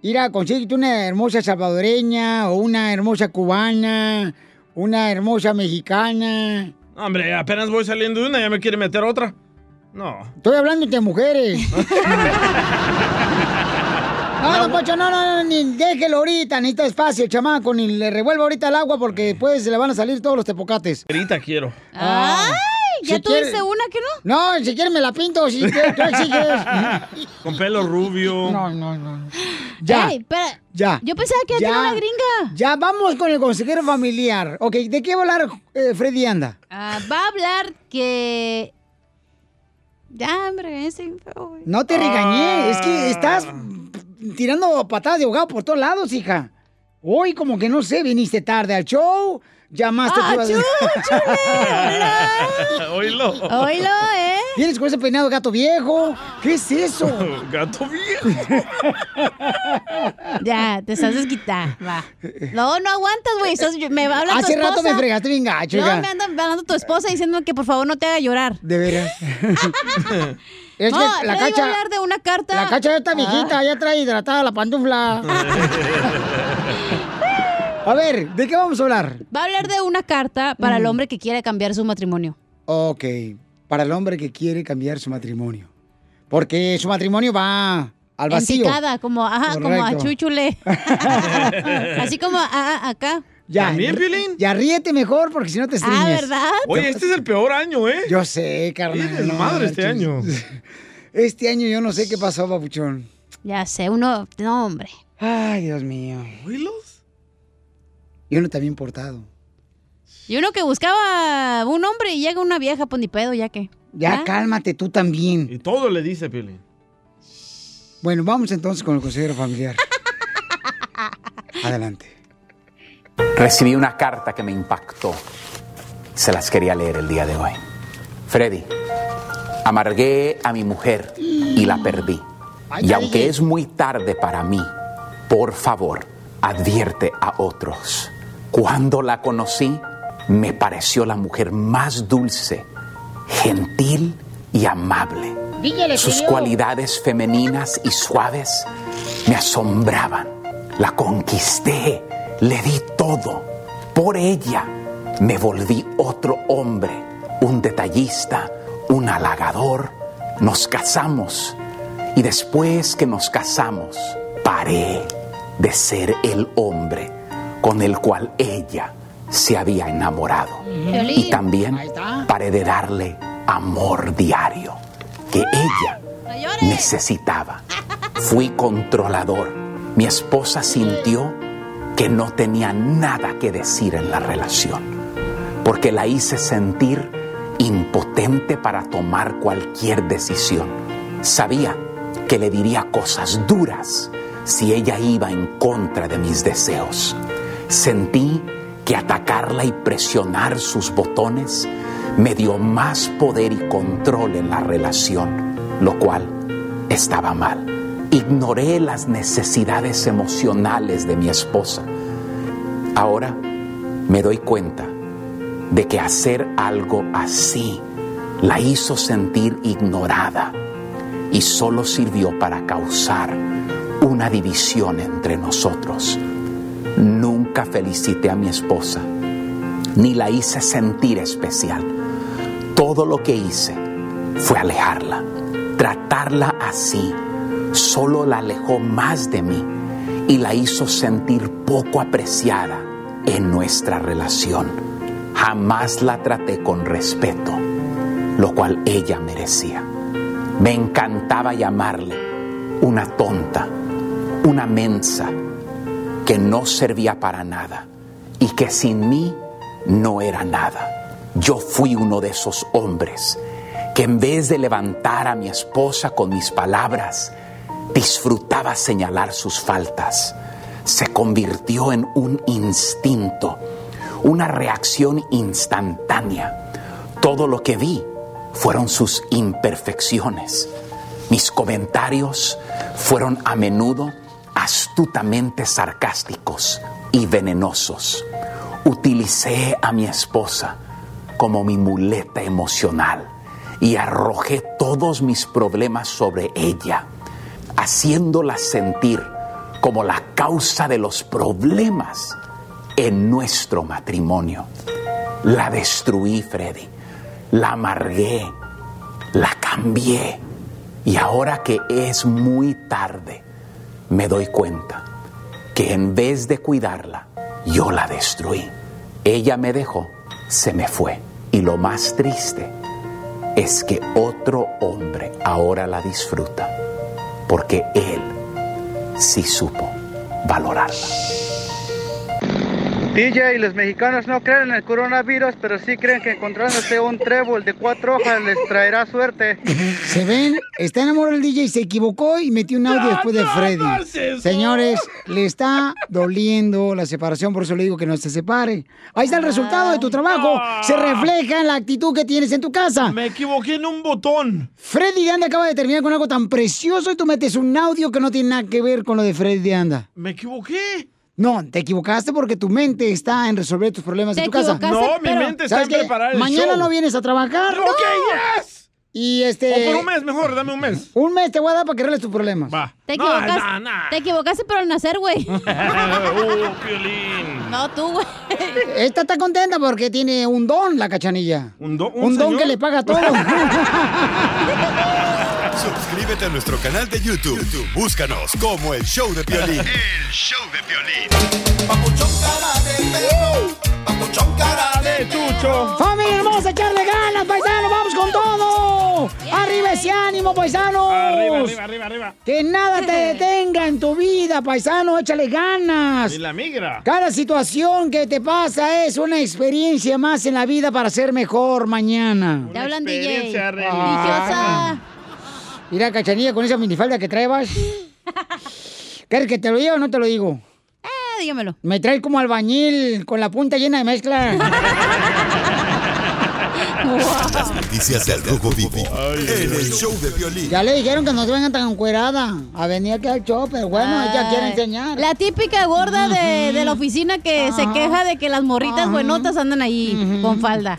ir a conseguirte una hermosa salvadoreña o una hermosa cubana, una hermosa mexicana. Hombre, apenas voy saliendo de una, ya me quiere meter otra. No. Estoy hablando de mujeres. No, don Poncho, no, no, no, ni déjelo ahorita, necesita espacio, chamaco, ni le revuelva ahorita el agua porque después se le van a salir todos los tepocates. Ahorita quiero. Ah. ¿Ya si tuviste quiere- una que no? No, si quieres me la pinto, si quieres, tú exiges. Con pelo rubio. No, no, no. Ya. Ey, espera. Ya. Yo pensaba que ya, tenía una gringa. Ya vamos con el consejero familiar. Ok, ¿de qué va a hablar eh, Freddy Anda? Ah, va a hablar que... Ya, hombre, ese... No te regañé, es que estás tirando patadas de ahogado por todos lados, hija. Hoy como que no sé, viniste tarde al show, llamaste... ¡Ah, tú ibas- Oílo. Oílo, ¿eh? Vienes con ese peinado gato viejo. ¿Qué es eso? Gato viejo. Ya, te estás desquitada, va. No, no aguantas, güey. sos- Me va a hablar tu Hace rato me fregaste bien gacho, No, me anda hablando tu esposa diciendo que por favor no te haga llorar. De veras. Es no, que la va a cacha... hablar de una carta. La cacha ya está viejita, Ah. ya trae hidratada la pantufla. A ver, ¿de qué vamos a hablar? Va a hablar de una carta para el Mm. hombre que quiere cambiar su matrimonio. Ok, para el hombre que quiere cambiar su matrimonio. Porque su matrimonio va al En vacío. picada, como, ajá, como a chúchule. Así como a- a- acá. Ya, ¿También, Piolín? Ya ríete mejor porque si no te estriñes. Ah, ¿verdad? Oye, este es el peor año, ¿eh? Yo sé, carnal. De no madre este año. Este año yo no sé qué pasó, papuchón. Ya sé, uno... No, hombre. Ay, Dios mío. Y uno también portado. Y uno que buscaba un hombre y llega una vieja, pues ni pedo, ya que. Ya ¿Ah? cálmate tú también. Y todo le dice Piolín. Bueno, vamos entonces con el consejero familiar. Adelante. Recibí una carta que me impactó. Se las quería leer el día de hoy. Freddy, amargué a mi mujer y la perdí. Y aunque es muy tarde para mí, por favor, advierte a otros. Cuando la conocí, me pareció la mujer más dulce, gentil y amable. Sus cualidades femeninas y suaves me asombraban. La conquisté, le di todo. Por ella me volví otro hombre, un detallista, un halagador. Nos casamos y después que nos casamos, paré de ser el hombre con el cual ella se había enamorado. Y también Ahí está. paré de darle amor diario que ella necesitaba. Fui controlador. Mi esposa sintió que no tenía nada que decir en la relación, porque la hice sentir impotente para tomar cualquier decisión. Sabía que le diría cosas duras si ella iba en contra de mis deseos. Sentí que atacarla y presionar sus botones me dio más poder y control en la relación, lo cual estaba mal. Ignoré las necesidades emocionales de mi esposa. Ahora me doy cuenta de que hacer algo así la hizo sentir ignorada y solo sirvió para causar una división entre nosotros. Nunca felicité a mi esposa, ni la hice sentir especial. Todo lo que hice fue alejarla. Tratarla así solo la alejó más de mí y la hizo sentir poco apreciada en nuestra relación. Jamás la traté con respeto, lo cual ella merecía. Me encantaba llamarle una tonta, una mensa, que no servía para nada y que sin mí no era nada. Yo fui uno de esos hombres que en vez de levantar a mi esposa con mis palabras, disfrutaba señalar sus faltas. Se convirtió en un instinto, una reacción instantánea. Todo lo que vi fueron sus imperfecciones. Mis comentarios fueron a menudo astutamente sarcásticos y venenosos. Utilicé a mi esposa como mi muleta emocional y arrojé todos mis problemas sobre ella, haciéndola sentir como la causa de los problemas en nuestro matrimonio. La destruí, Freddy, la amargué, la cambié y ahora que es muy tarde, me doy cuenta que en vez de cuidarla, yo la destruí. Ella me dejó, se me fue. Y lo más triste es que otro hombre ahora la disfruta, porque él sí supo valorarla. DJ, los mexicanos no creen en el coronavirus, pero sí creen que encontrándose un trébol de cuatro hojas les traerá suerte. Se ven, está enamorado el DJ, se equivocó y metió un audio después de Freddy. Señores, le está doliendo la separación, por eso le digo que no se separe. Ahí está el resultado de tu trabajo. Se refleja en la actitud que tienes en tu casa. Me equivoqué en un botón. Freddy de Anda acaba de terminar con algo tan precioso y tú metes un audio que no tiene nada que ver con lo de Freddy de Anda. Me equivoqué. No, te equivocaste porque tu mente está en resolver tus problemas en tu casa. No, mi mente está ¿Sabes en qué? preparar el Mañana show. no vienes a trabajar. Ok, yes. Y este. O por un mes, mejor, dame un mes. Un mes te voy a dar para que arregles tus problemas. Va. Te equivocaste, te equivocaste pero al nacer, güey. Piolín. No, tú, güey. Esta está contenta porque tiene un don, la cachanilla. ¿Un, don? Un, don que le paga todo. Suscríbete a nuestro canal de YouTube. YouTube, Búscanos como el show de Piolín. El show de violín. Papuchón cara de perro. Papuchón cara de chucho. ¡Familia hermosa, echarle ganas, paisanos! ¡Vamos con todo! ¡Arriba ese ánimo, paisanos! Arriba, arriba, arriba, arriba. Que nada te detenga en tu vida, paisano, échale ganas. Y la migra. Cada situación que te pasa es una experiencia más en la vida para ser mejor mañana. Te hablan DJ. experiencia Ah. Mira, cachanilla, con esa minifalda que traebas. ¿Quieres que te lo diga o no te lo digo? Eh, dígamelo. Me trae como albañil, con la punta llena de mezcla. Las noticias del Rojo Vivo en el show de violín. Ya le dijeron que no se vengan tan encuerada a venir aquí al show, pero bueno, ella quiere enseñar. La típica gorda de, de la oficina que se queja de que las morritas buenotas andan ahí con falda.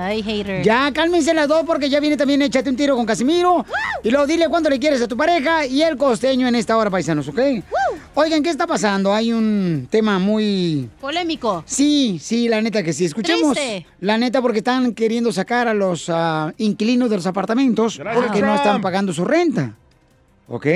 Ay, hater. Ya, cálmense las dos porque ya viene también Échate un tiro con Casimiro. Y luego dile cuánto le quieres a tu pareja y el costeño en esta hora, paisanos, ¿ok? Oigan, ¿qué está pasando? Hay un tema muy... Polémico. Sí, sí, la neta que sí. Escuchemos. Triste. La neta porque están queriendo sacar a los ah, inquilinos de los apartamentos Gracias, porque no están pagando su renta. ¿Ok?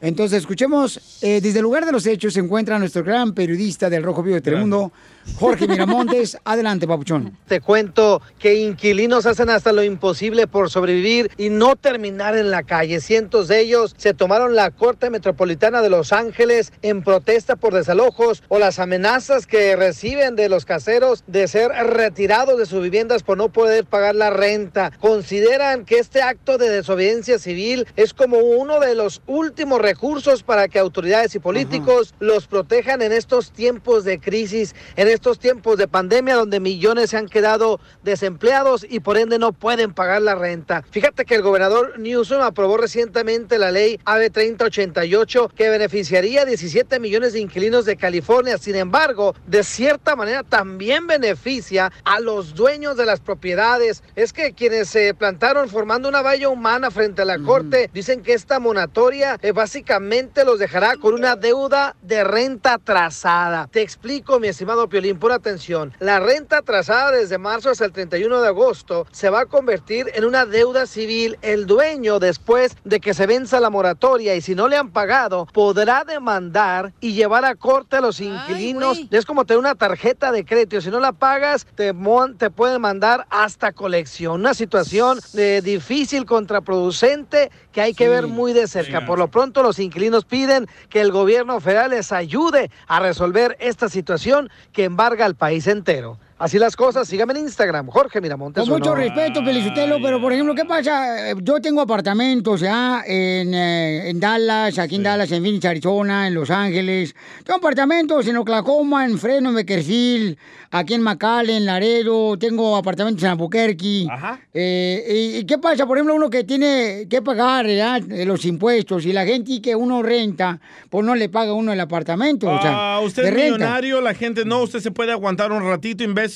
Entonces, escuchemos, eh, desde el lugar de los hechos se encuentra nuestro gran periodista del Rojo Vivo de Telemundo, Jorge Miramontes. Adelante, papuchón. Te cuento que inquilinos hacen hasta lo imposible por sobrevivir y no terminar en la calle. Cientos de ellos se tomaron la Corte Metropolitana de Los Ángeles en protesta por desalojos o las amenazas que reciben de los caseros de ser retirados de sus viviendas por no poder pagar la renta. Consideran que este acto de desobediencia civil es como uno de los últimos recursos para que autoridades y políticos los protejan en estos tiempos de crisis, en estos tiempos de pandemia donde millones se han quedado desempleados y por ende no pueden pagar la renta. Fíjate que el gobernador Newsom aprobó recientemente la ley AB 3088 que beneficiaría a 17 millones de inquilinos de California. Sin embargo, de cierta manera también beneficia a los dueños de las propiedades. Es que quienes se plantaron formando una valla humana frente a la corte dicen que esta monatoria eh, básicamente los dejará con una deuda de renta atrasada. Te explico, mi estimado Piolín, atención. La renta atrasada desde marzo hasta el 31 de agosto se va a convertir en una deuda civil. El dueño, después de que se venza la moratoria y si no le han pagado, podrá demandar y llevar a corte a los inquilinos. es como tener una tarjeta de crédito. Si no la pagas, te, mon- te pueden mandar hasta colección. Una situación eh, difícil, contraproducente, que hay que ver muy de cerca. Por lo pronto, los inquilinos piden que el gobierno federal les ayude a resolver esta situación que embarga al país entero. Así las cosas, sígame en Instagram, Jorge Miramontes. Con mucho uno. respeto, Felicitelo, pero por ejemplo, ¿qué pasa? Eh, Yo tengo apartamentos ya en, eh, en Dallas, aquí en Dallas, en Phoenix, Arizona, en Los Ángeles. Tengo apartamentos en Oklahoma, en Fresno, en Beckerfield, aquí en McAllen, en Laredo. Tengo apartamentos en Albuquerque. Eh, y, y qué pasa? Por ejemplo, uno que tiene que pagar. Eh, los impuestos y la gente que uno renta, pues no le paga uno el apartamento. o sea, Ah, usted es millonario, la gente no, usted se puede aguantar un ratito, imbécil.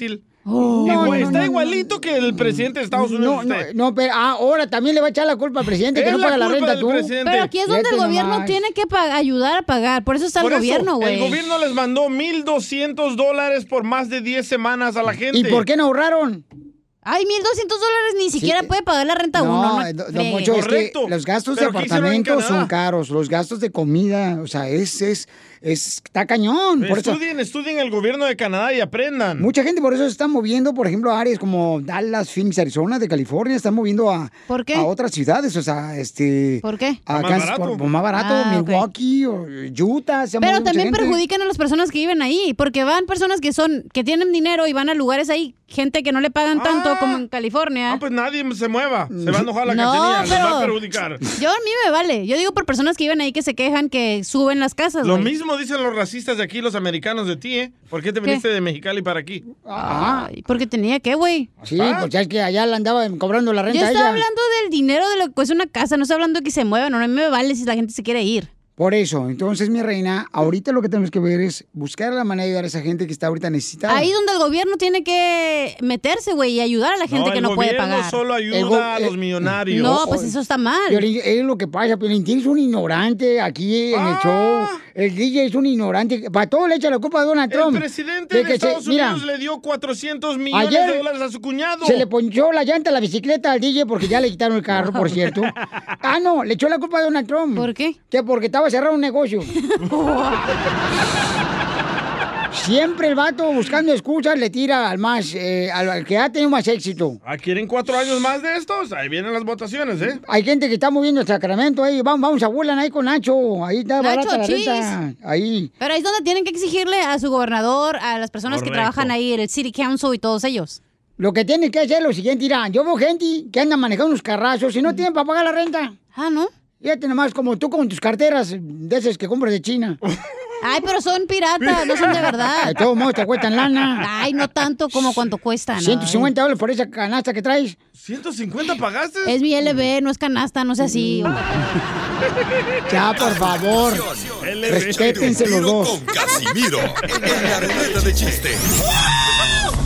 Oh. No, Igual- no, está no, igualito que el presidente de Estados Unidos. No, no, usted. no, pero ahora también le va a echar la culpa al presidente que Es no la paga la renta tú. presidente. Pero aquí es donde el gobierno nomás. tiene que ayudar a pagar. Por eso está Por el eso, gobierno, güey. El gobierno les mandó 1.200 dólares por más de 10 semanas a la gente. ¿Y por qué no ahorraron? Ay, 1.200 dólares ni siquiera puede pagar la renta uno. No, No. Poncho, es que los gastos de Pero ¿qué hicieron en apartamentos son caros, los gastos de comida, o sea, es, es, es está cañón. Por eso, Estudien, estudien el gobierno de Canadá y aprendan. mucha gente por eso se está moviendo, por ejemplo, a áreas como Dallas, Phoenix, Arizona, de California, están moviendo a, ¿Por qué? a otras ciudades, o sea, este... ¿Por qué? A Más Kansas, barato. por- por más barato, Ah. Milwaukee, o Utah, se Pero también perjudican a las personas que viven ahí, porque van personas que son, que tienen dinero y van a lugares ahí, gente que no le pagan tanto como en California. Ah, pues nadie se mueva. Se va a enojar la No, cachanilla. Les va a pero- perjudicar. Yo a mí me vale. Yo digo por personas que viven ahí que se quejan que suben las casas. Lo mismo dicen los racistas de aquí, los americanos de ti, ¿eh? ¿Por qué te ¿Qué? viniste de Mexicali para aquí? Ah, Ay, porque tenía que, güey. sí, pues ya es que allá le andaba cobrando la Yo renta a estaba ella. hablando del dinero de lo que cuesta una casa, no estoy hablando de que se muevan, no, no me vale si la gente se quiere ir. Por eso, entonces, mi reina, ahorita lo que tenemos que ver es buscar la manera de ayudar a esa gente que está ahorita necesitada. Ahí donde el gobierno tiene que meterse, güey, y ayudar a la gente que el no puede gobierno pagar. solo ayuda El a los eh, millonarios. No, pues eso está mal. Piolín, es lo que pasa, Piolín, tienes un ignorante aquí en Ah. el show. El DJ es un ignorante. Para todo le echa la culpa a Donald El Trump. presidente De de, que se- Estados mira, Unidos le dio 400 millones Ayer de dólares a su cuñado. Se le ponchó la llanta a la bicicleta al DJ porque ya le quitaron el carro, por cierto. Ah, no, le echó la culpa a Donald Trump. ¿Por qué? Que porque estaba cerrado un negocio. Siempre el vato buscando excusas le tira al más, eh, al que ha tenido más éxito. Ah, ¿Quieren cuatro años más de estos? Ahí vienen las votaciones, ¿eh? Hay gente que está moviendo el Sacramento ahí. Vamos, vamos a vuelan ahí con Nacho. Ahí está Nacho, barata la cheese. renta. Ahí. Pero ahí es donde tienen que exigirle a su gobernador, a las personas Correcto. que trabajan ahí, el City Council y todos ellos. Lo que tienen que hacer es lo siguiente, mira, yo veo gente que anda manejando unos carrazos y no tienen para pagar la renta. Ah, ¿no? Fíjate nomás, como tú con tus carteras de esas que compras de China. Ay, pero son piratas, no son de verdad. De todos modos te cuestan lana. Ay, no tanto como cuánto cuestan. 150 dólares por esa canasta que traes. ¿150 pagaste? Es mi LB, no es canasta, no sé así. Ya, por favor. Respétense los dos. Con Casimiro en la ruleta de chiste.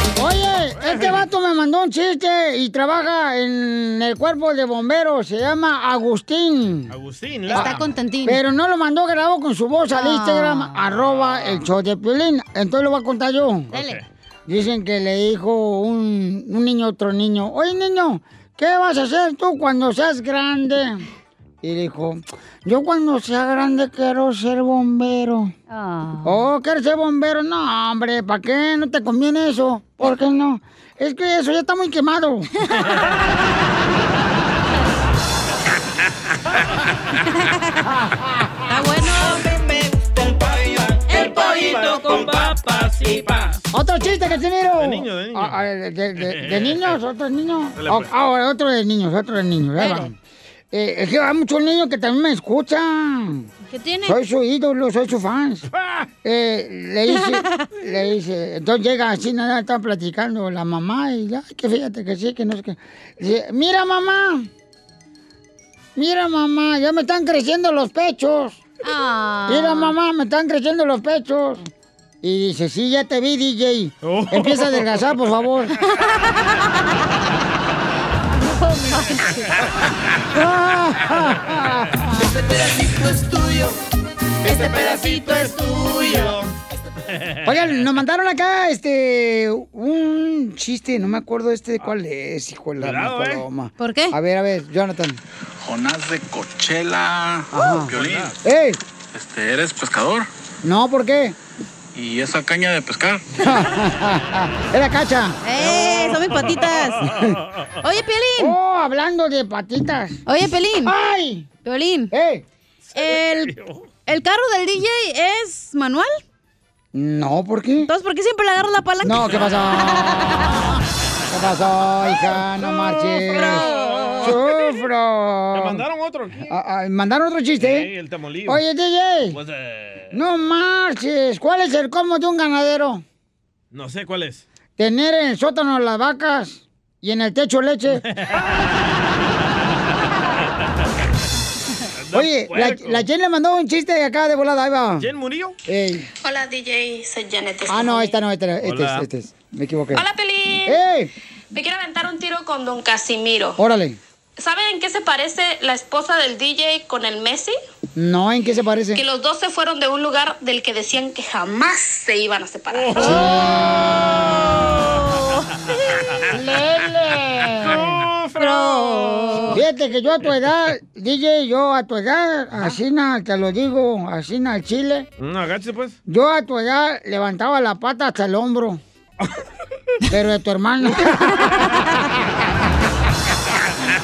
Oye, este vato me mandó un chiste y trabaja en el cuerpo de bomberos. Se llama Agustín. Agustín, Está contentín. Pero no lo mandó grabado con su voz al Ah. Instagram, arroba el show de Piolín. Entonces lo voy a contar yo. Dale. Dicen que le dijo un, un niño a otro niño, oye niño, ¿qué vas a hacer tú cuando seas grande? Y dijo, yo cuando sea grande quiero ser bombero. Ah. Oh, ¿quieres ser bombero? No, hombre, ¿para qué? No te conviene eso. ¿Por qué no? Es que eso ya está muy quemado. Está bueno. El pollito con papas y pas. Otro chiste, Casimiro. De niño, de niño. Ah, ah, de, de- de- de niños, otro niño. Dale, Ah, pues. ah, otro de niños, otro de niños. ahí va. Eh, es que hay muchos niños que también me escuchan. ¿Qué tiene? Soy su ídolo, soy su fan. Eh, le dice, le dice, entonces llega así, nada, está platicando la mamá y ya, que fíjate que sí, que no sé qué. Dice, mira mamá, mira mamá, ya me están creciendo los pechos. Ah. Mira mamá, me están creciendo los pechos. Y dice, sí, ya te vi, DJ. Oh. Empieza a adelgazar, por favor. Este pedacito es tuyo. Este pedacito es tuyo. Oigan, nos mandaron acá este un chiste, no me acuerdo este de cuál es, hijo de la Cuidado, eh. paloma. ¿Por qué? A ver, a ver, Jonathan. Jonás de Cochela. Ajá. Violín. ¡Ey! Este, eres pescador. No, ¿por qué? ¿Y esa caña de pescar? Era cacha. ¡Eh! Son mis patitas. Oye, Piolín. Oh, hablando de patitas. Oye, Pelín. ¡Ay! Piolín. ¡Eh! El, ¿El carro del DJ es manual? No, ¿por qué? Entonces, ¿por qué siempre le agarras la palanca? No, ¿qué pasó? ¿Qué pasó, hija? No marches. Sufro. Me mandaron otro aquí. Ah, ah, mandaron otro chiste. Sí, el tamolillo. Oye, DJ. Pues, eh, No marches. ¿Cuál es el cómo de un ganadero? no sé cuál es. Tener en el sótano las vacas y en el techo leche. Oye, la, Jen le mandó un chiste de acá de volada, ahí va. ¿Quién murió? Ey. Hola DJ, soy Janet. Ah, no, esta no, esta no, este es, este es. Me equivoqué. Hola Pelín. ¡Ey! Me quiero aventar un tiro con Don Casimiro. Órale. ¿Saben en qué se parece la esposa del DJ con el Messi? No, ¿en qué se parece? Que los dos se fueron de un lugar del que decían que jamás se iban a separar. ¡Lele! Fíjate que yo a tu edad, DJ, yo a tu edad, así na, te lo digo, así na, al chile. No, agáchese pues. Yo a tu edad levantaba la pata hasta el hombro. Pero de tu hermano.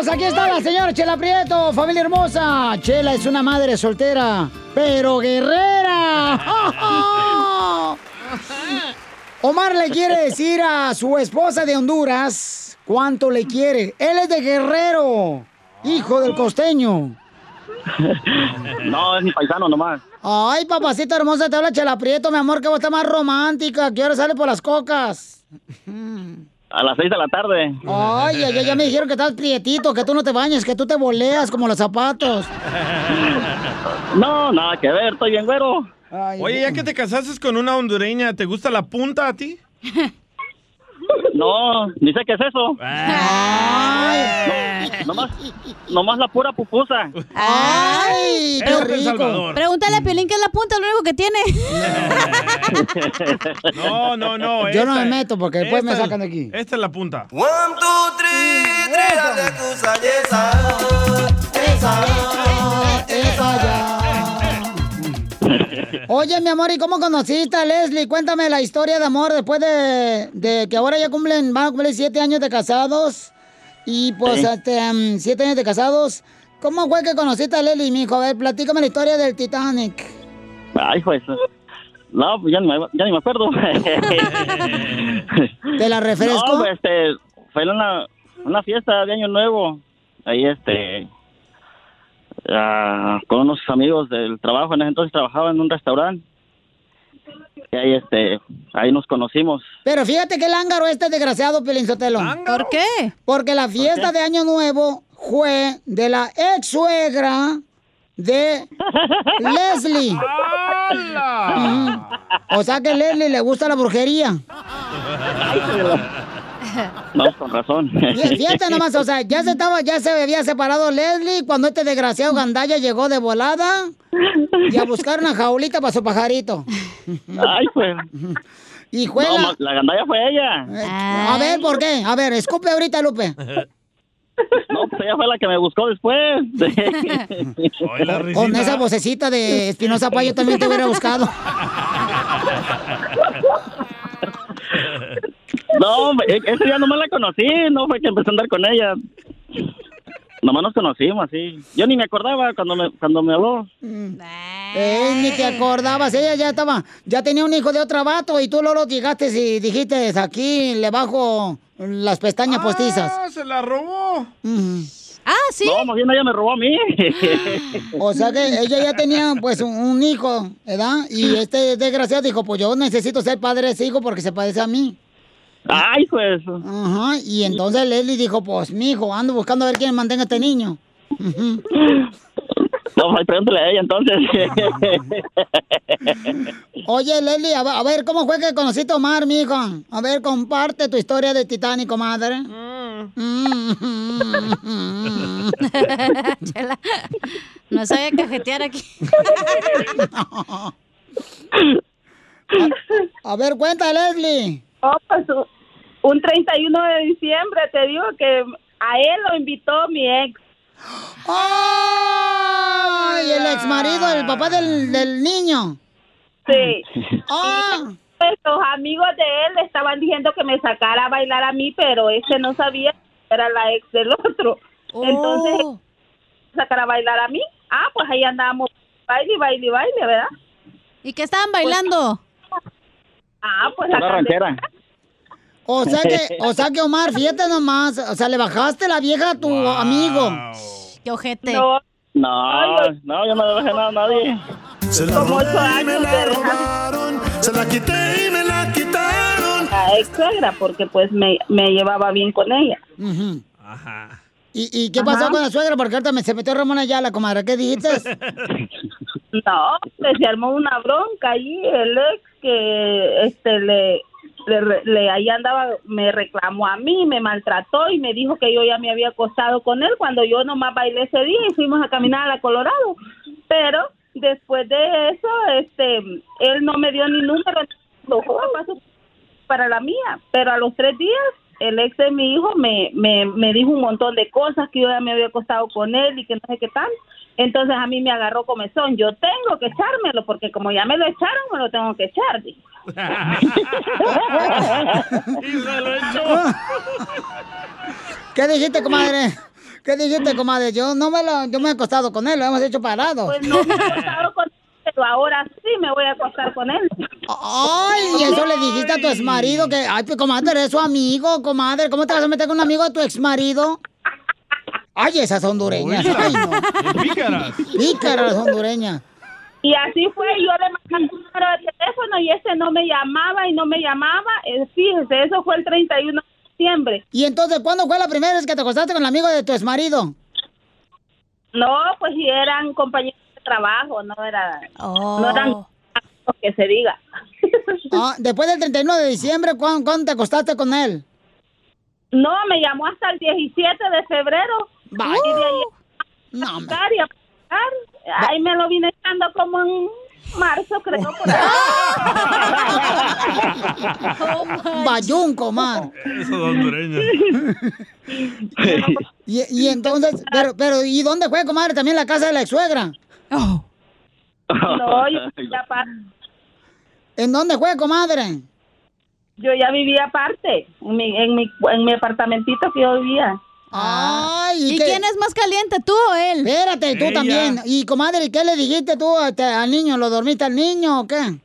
paisanos! Aquí está la señora Chela Prieto, familia hermosa. Chela es una madre soltera, pero guerrera. Omar le quiere decir a su esposa de Honduras cuánto le quiere. Él es de Guerrero, hijo del costeño. No, es mi paisano nomás. Ay, papacita hermosa, te habla Chela Prieto, mi amor, que vos estás más romántica. Que ahora sale por las cocas. A las seis de la tarde. Ay, ay, ay, ya me dijeron que estás prietito, que tú no te bañes, que tú te boleas como los zapatos. No, nada que ver, estoy bien güero. Oye, ya que te casaste con una hondureña, ¿te gusta la punta a ti? No, ni sé qué es eso. No, nomás, nomás la pura pupusa. ¡Ay! ¡Qué rico! Pregúntale a Piolín que es la punta, lo único que tiene. No, no, no. Yo no me meto porque después me sacan de aquí. Esta es la punta. One, two, three. Esa, esa ya. Oye, mi amor, ¿y cómo conociste a Leslie? Cuéntame la historia de amor después de, de que ahora ya cumplen, van a cumplir siete años de casados. Y pues, Sí. este, um, siete años de casados. ¿Cómo fue que conociste a Leslie, mi hijo? A ver, platícame la historia del Titanic. Ay, pues. No, pues ya ni me, ya ni me acuerdo. ¿Te la refresco? No, pues, este, fue una, una fiesta de Año Nuevo. Ahí, este, con unos amigos del trabajo. En ese entonces trabajaba en un restaurante. Y ahí, este, ahí nos conocimos. Pero fíjate que el ángaro este desgraciado, Sotelo. ¿Por qué? Porque la fiesta de Año Nuevo fue de la ex suegra de Leslie. Ujú. O sea que a Leslie le gusta la brujería. No, con razón. Fí- Fíjate nomás, o sea, ya se estaba, ya se había separado Leslie cuando este desgraciado Gandaya llegó de volada y a buscar una jaulita para su pajarito. Ay, pues. Y fue No, la- gandalla fue ella. A ver, ¿por qué? A ver, escupe ahorita, Lupe. No, pues ella fue la que me buscó después. Con esa vocecita de Espinosa Paz yo también te hubiera buscado. No, e- ese día nomás la conocí, no fue que empecé a andar con ella. Nomás nos conocimos, así. Yo ni me acordaba cuando me, cuando me habló. Eh, ni te acordabas, ella ya estaba, ya tenía un hijo de otro vato y tú Lolo llegaste y dijiste, aquí le bajo las pestañas postizas. Ah, se la robó. Ah, sí. No, más bien ella me robó a mí. O sea que ella ya tenía pues un, un hijo, ¿verdad? Y este desgraciado dijo, pues yo necesito ser padre de ese hijo porque se parece a mí. Ay, pues. Ajá, y entonces Leslie dijo, pues mi hijo, ando buscando a ver quién mantenga a este niño. No, pues, pregúntale a ella entonces. Oye, Leslie, a, ver- a ver, ¿cómo fue que conociste a Omar, mijo? A ver, comparte tu historia de Titanic, comadre. Chela, no sabía cajetear aquí. A ver, cuenta, Leslie. Oh, pues un 31 de diciembre te digo que a él lo invitó mi ex. ¡Ay! El ex marido, el papá del, del niño. Sí. Pues los amigos de él le estaban diciendo que me sacara a bailar a mí, pero ese no sabía que era la ex del otro. Entonces, sacar a bailar a mí. Ah, pues ahí andábamos baile, baile, baile, ¿verdad? ¿Y qué estaban bailando? Ah, pues Una acá- ranchera. O sea que, o sea que Omar, fíjate nomás, o sea, le bajaste la vieja a tu amigo. Qué ojete. No, No, no, yo no le dejé nada a nadie. Se la Como robé ocho y me la robaron. Se la quité y me la quitaron. a ex suegra, porque pues me, me llevaba bien con ella. Ujú. ¿Y, y qué pasó Ajá. con la suegra? Porque ahorita me, se metió Ramón Ayala, comadre. ¿Qué dijiste? No, pues se armó una bronca allí, el ex que este le, le, le- ahí andaba, me reclamó a mí, me maltrató y me dijo que yo ya me había acostado con él cuando yo nomás bailé ese día y fuimos a caminar a la Colorado. Pero después de eso, este, él no me dio ni número, lo para la mía, pero a los tres días el ex de mi hijo me, me, me dijo un montón de cosas que yo ya me había acostado con él y que no sé qué tal. Entonces a mí me agarró comezón. Yo tengo que echármelo porque como ya me lo echaron, me lo tengo que echar. y se lo echó. ¿Qué dijiste, comadre? ¿Qué dijiste, comadre? Yo no me lo, yo me he acostado con él, lo hemos hecho parado. Pues no me he acostado con él, pero ahora sí me voy a acostar con él. Ay, y eso le dijiste a tu exmarido que, ay, pues comadre, eres su amigo, comadre. ¿Cómo te vas a meter con un amigo de tu exmarido? Ay, esas hondureñas. Ay, no. Pícaras. Pícaras hondureñas. Y así fue, yo le mandé un número de teléfono y ese no me llamaba y no me llamaba. Eh, fíjese, eso fue el 31 de diciembre. Y entonces, ¿cuándo fue la primera vez que te acostaste con el amigo de tu exmarido? No, pues si eran compañeros trabajo, no era, Oh. no eran que se diga. Ah, después del 31 de diciembre, ¿cuándo, cuándo te acostaste con él? No, me llamó hasta el 17 de febrero. Vaya. Y de ahí No, a buscar y a buscar. Ahí me lo vine echando como en marzo, creo. Por ahí. Bayún, comar. Eso de hondureña. Y, y entonces, pero, pero, ¿y dónde fue, comadre? ¿También la casa de la ex suegra? No, yo vivía aparte. ¿En dónde fue, comadre? Yo ya vivía aparte, en mi, en mi, en mi apartamentito que yo vivía. Ay, ¿Y quién es más caliente, tú o él? Espérate, tú Ella. también. Y, comadre, ¿qué le dijiste tú este, al niño? ¿Lo dormiste al niño o qué?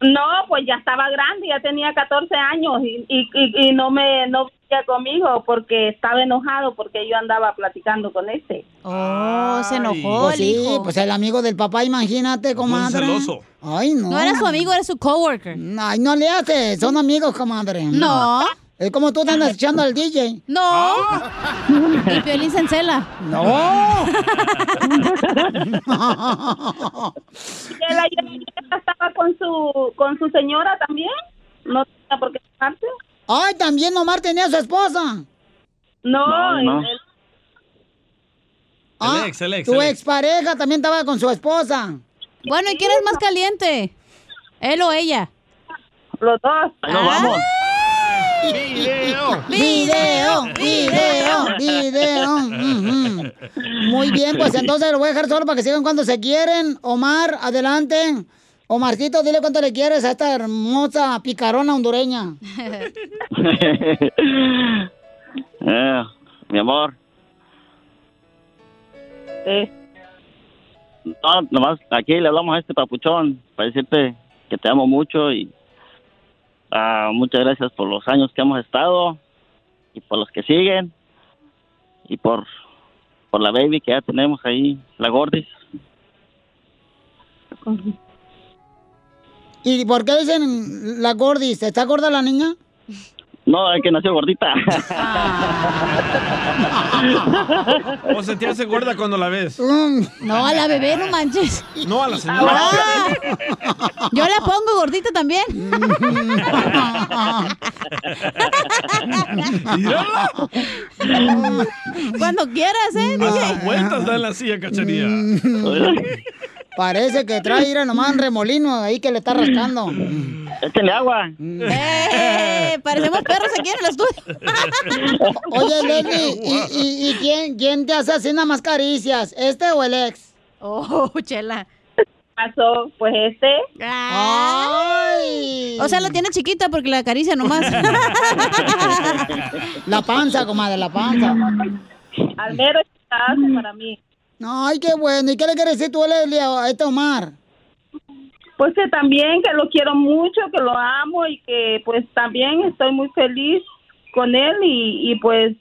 No, pues ya estaba grande, ya tenía 14 años y, y, y, y no me no vivía conmigo porque estaba enojado porque yo andaba platicando con este. Oh, se enojó Pues el sí, hijo. pues el amigo del papá, imagínate, comadre. celoso. Ay, no. No era su amigo, era su coworker. Ay, no le haces, son amigos, comadre. No. Es como tú te andas echando al DJ. No. Y Piolín se encela. No. Ella, ella estaba con su con su señora también. No tenía por qué. Ay, también Omar tenía a su esposa. No, No, no. él- Ah, El ex, el ex, tu el ex. expareja también estaba con su esposa. Bueno, ¿y quién es más caliente? ¿Él o ella? Los dos. Nos vamos. Video. Video, video, video. Ujú. Muy bien, pues entonces lo voy a dejar solo para que sigan cuando se quieren. Omar, adelante. Omarcito, dile cuánto le quieres a esta hermosa picarona hondureña. Eh, mi amor. No, nomás aquí le hablamos a este papuchón para decirte que te amo mucho y ah, muchas gracias por los años que hemos estado y por los que siguen y por, por la baby que ya tenemos ahí, la gordis. ¿Y por qué dicen la gordis? ¿Está gorda la niña? No, es que nació gordita. ¿O se te hace gorda cuando la ves? No, a la bebé, no manches. No, a la señora. Ah, yo la pongo gordita también. Cuando quieras, ¿eh? Hasta DJ? vueltas da en la silla, cachanilla. Parece que trae ir a nomás un remolino ahí que le está rascando. Échenle agua. Eh, parecemos perros aquí en el estudio. Oye, Leslie, ¿y, y, y quién, quién te hace así nada más caricias? ¿Este o el ex? Oh, chela. pasó? Pues este. Ay. O sea, la tiene chiquita porque la acaricia nomás. La panza, comadre, la panza. Al mero para mí. Ay, qué bueno. ¿Y qué le quieres decir tú, a este Omar? Pues que también que lo quiero mucho, que lo amo y que pues también estoy muy feliz con él y, y pues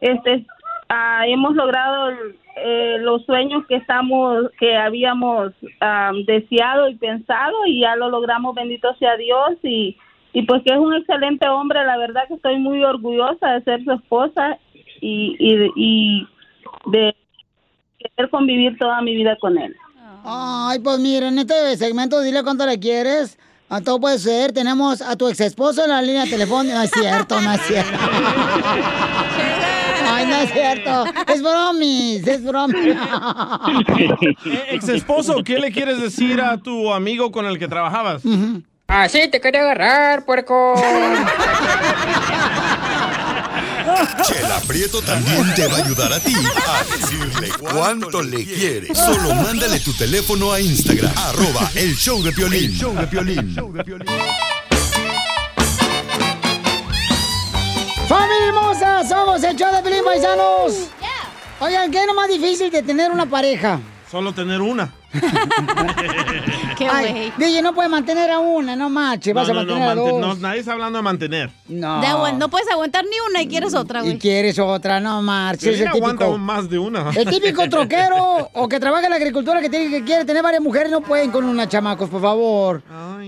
este ah, hemos logrado eh, los sueños que estamos que habíamos ah, deseado y pensado y ya lo logramos bendito sea Dios y y pues que es un excelente hombre la verdad que estoy muy orgullosa de ser su esposa y y, y de querer convivir toda mi vida con él Ay, pues mira, en este segmento dile cuánto le quieres. A todo puede ser. Tenemos a tu ex esposo en la línea telefónica. No es cierto, no es cierto. Ay, no es cierto. Es bromis, es bromis. Ex esposo, ¿qué le quieres decir a tu amigo con el que trabajabas? Ah, sí, te quería agarrar, puerco. Chela Prieto también te va a ayudar a ti a decirle cuánto le quiere. Solo mándale tu teléfono a Instagram, arroba el show de Piolín. El show de Piolín. ¡Familia hermosa! Somos el show de Pelín Paisanos. Oigan, ¿qué es lo más difícil de tener una pareja? Solo tener una. Qué Ay, DJ, no puedes mantener a una, no manches, vas No, a no, no, mantener a mante- dos. no, nadie está hablando de mantener. No. De no puedes aguantar ni una y quieres otra, Y güey. quieres otra, no marches, típico. aguanta aún más de una. El típico troquero o que trabaja en la agricultura que tiene que quiere tener varias mujeres no pueden con una chamacos, por favor.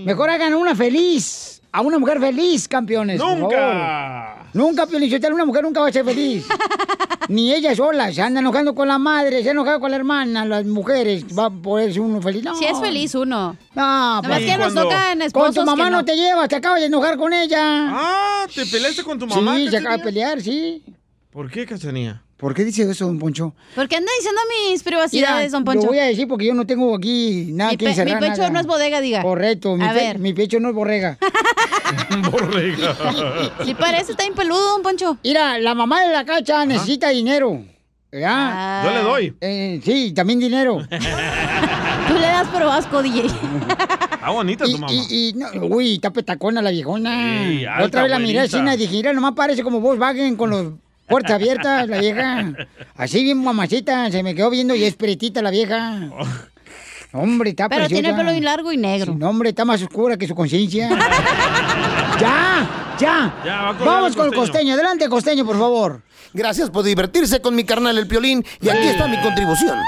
Mejor hagan una feliz. A una mujer feliz, campeones. por ¡Nunca! favor. Nunca, Piolín, Sotelo, una mujer nunca va a ser feliz. Ni ella sola, se anda enojando con la madre, se enoja con la hermana, las mujeres. Va a poder ser uno feliz. No. Si es feliz uno. No, Nada más pues, que nos tocan Con esposos tu mamá que no. no. te llevas, te acabas de enojar con ella. Ah, ¿te peleaste con tu mamá? Sí, se acaba de pelear, sí. ¿Por qué, Cachanía? ¿Por qué dice eso, don Poncho? ¿Por qué anda diciendo mis privacidades, don Poncho? Lo voy a decir porque yo no tengo aquí nada Mi que encerrar. mi pecho nada. no es bodega, diga. Correcto, mi, A pe- ver. mi pecho no es borrega. Borrega. Sí parece, está bien peludo, don Poncho. Mira, la mamá de la cacha necesita dinero. ¿verdad? Yo le doy. Eh, sí, también dinero. Tú le das pero asco, DJ. Está bonita tu mamá. Y, y no, uy, está petacona la viejona. Sí, La alta, Otra vez la miré así y dije, mira, nomás parece como Volkswagen con los puertas abiertas, la vieja. Así bien mamacita, se me quedó viendo y es pretita la vieja. Hombre, está Pero tiene el pelo bien largo y negro. No, hombre, está más oscura que su conciencia. ¡Ya! ¡Ya! Ya, va Vamos el con el costeño. Adelante, costeño, por favor. Gracias por divertirse con mi carnal el Piolín y aquí está mi contribución.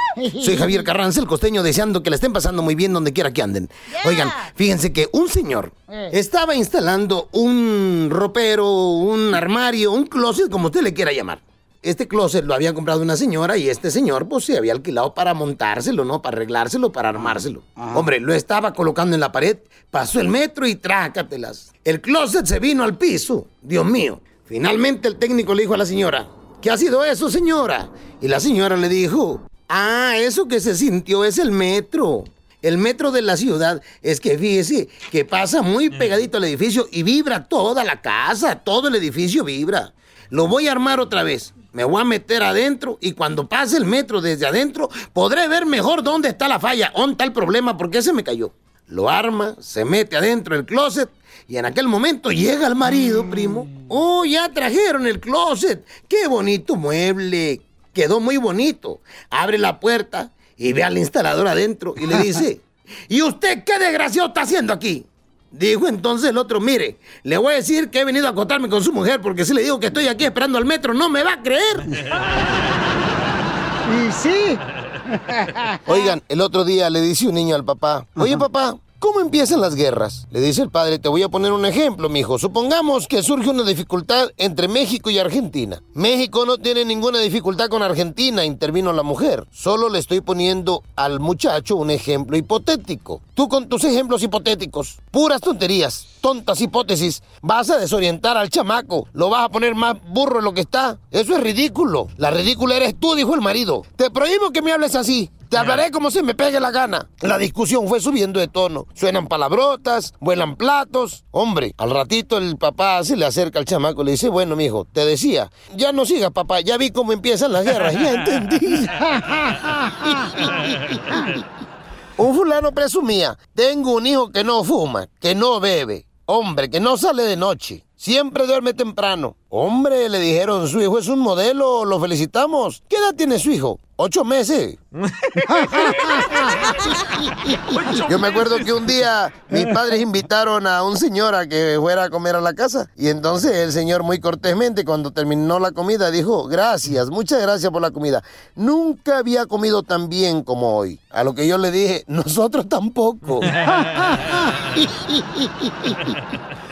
Soy Javier Carranza, el costeño, deseando que le estén pasando muy bien donde quiera que anden. Oigan, fíjense que un señor estaba instalando un ropero, un armario, un closet, como usted le quiera llamar. Este closet lo había comprado una señora y este señor pues se había alquilado para montárselo, ¿no? Para arreglárselo, para armárselo. Hombre, lo estaba colocando en la pared, pasó el metro y trácatelas. El closet se vino al piso. Dios mío. Finalmente el técnico le dijo a la señora, ¿qué ha sido eso, señora? Y la señora le dijo, ah, eso que se sintió es el metro. El metro de la ciudad es que fíjese que pasa muy pegadito al edificio y vibra toda la casa, todo el edificio vibra. Lo voy a armar otra vez. Me voy a meter adentro y cuando pase el metro desde adentro podré ver mejor dónde está la falla, dónde está el problema, por qué se me cayó. Lo arma, se mete adentro del closet y en aquel momento llega el marido, primo. Oh, ya trajeron el closet. Qué bonito mueble. Quedó muy bonito. Abre la puerta y ve al instalador adentro y le dice, ¿y usted qué desgraciado está haciendo aquí? Dijo entonces el otro, mire, le voy a decir que he venido a acotarme con su mujer porque si le digo que estoy aquí esperando al metro, no me va a creer. Y sí. Oigan, el otro día le dice un niño al papá, oye papá, ¿cómo empiezan las guerras? Le dice el padre, te voy a poner un ejemplo, mijo. Supongamos que surge una dificultad entre México y Argentina. México no tiene ninguna dificultad con Argentina, intervino la mujer. Solo le estoy poniendo al muchacho un ejemplo hipotético. Tú con tus ejemplos hipotéticos, puras tonterías, tontas hipótesis, vas a desorientar al chamaco, lo vas a poner más burro de lo que está. Eso es ridículo. La ridícula eres tú, dijo el marido. Te prohíbo que me hables así. Te hablaré como se me pegue la gana. La discusión fue subiendo de tono. Suenan palabrotas, vuelan platos. Hombre, al ratito el papá se le acerca al chamaco y le dice, bueno, mijo, te decía, ya no sigas, papá, ya vi cómo empiezan las guerras, ya entendí. Un fulano presumía, tengo un hijo que no fuma, que no bebe, hombre, que no sale de noche, siempre duerme temprano. Hombre, le dijeron, su hijo es un modelo, lo felicitamos. ¿Qué edad tiene su hijo? Ocho meses. Yo me acuerdo que un día mis padres invitaron a un señor a que fuera a comer a la casa. Y entonces el señor muy cortésmente cuando terminó la comida dijo, gracias, muchas gracias por la comida. Nunca había comido tan bien como hoy. A lo que yo le dije, nosotros tampoco.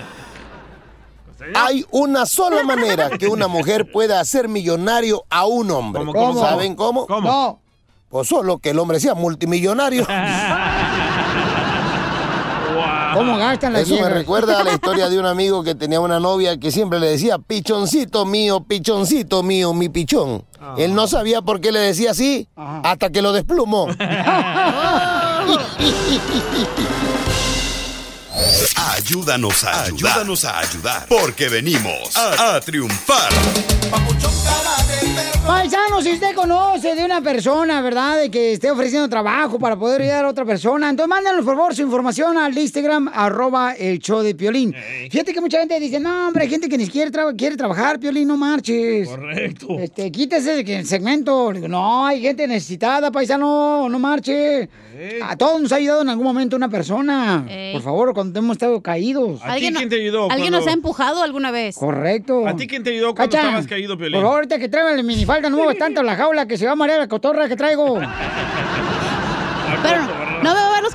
Hay una sola manera que una mujer pueda hacer millonario a un hombre. ¿Cómo, cómo, ¿Saben cómo? ¿Cómo? No. Pues solo que el hombre sea multimillonario. ¿Cómo gastan las Eso me recuerda a la historia de un amigo que tenía una novia que siempre le decía, pichoncito mío, pichoncito mío, mi pichón. Él no sabía por qué le decía así hasta que lo desplumó. Ayúdanos a ayudar. Ayúdanos a ayudar. Porque venimos a, a triunfar. Paisano, si usted conoce de una persona, ¿verdad? De que esté ofreciendo trabajo para poder ayudar a otra persona, entonces mándanos por favor su información al Instagram, arroba el show de Piolín. Fíjate que mucha gente dice, no, hombre, hay gente que ni siquiera quiere trabajar, Piolín, no marches. Correcto. Este, quítese de que el segmento. No, hay gente necesitada, paisano, no marche. A todos nos ha ayudado en algún momento una persona. Por favor, cuando hemos estado caídos. ¿A ti quién te ayudó? ¿Alguien cuando- nos ha empujado alguna vez? Correcto. ¿A ti quién te ayudó cuando Cacha, estabas caído, Piolín? Por favor, ahorita que traigan mi minifalda, no muevas tanto la jaula que se va a marear la cotorra que traigo. Pero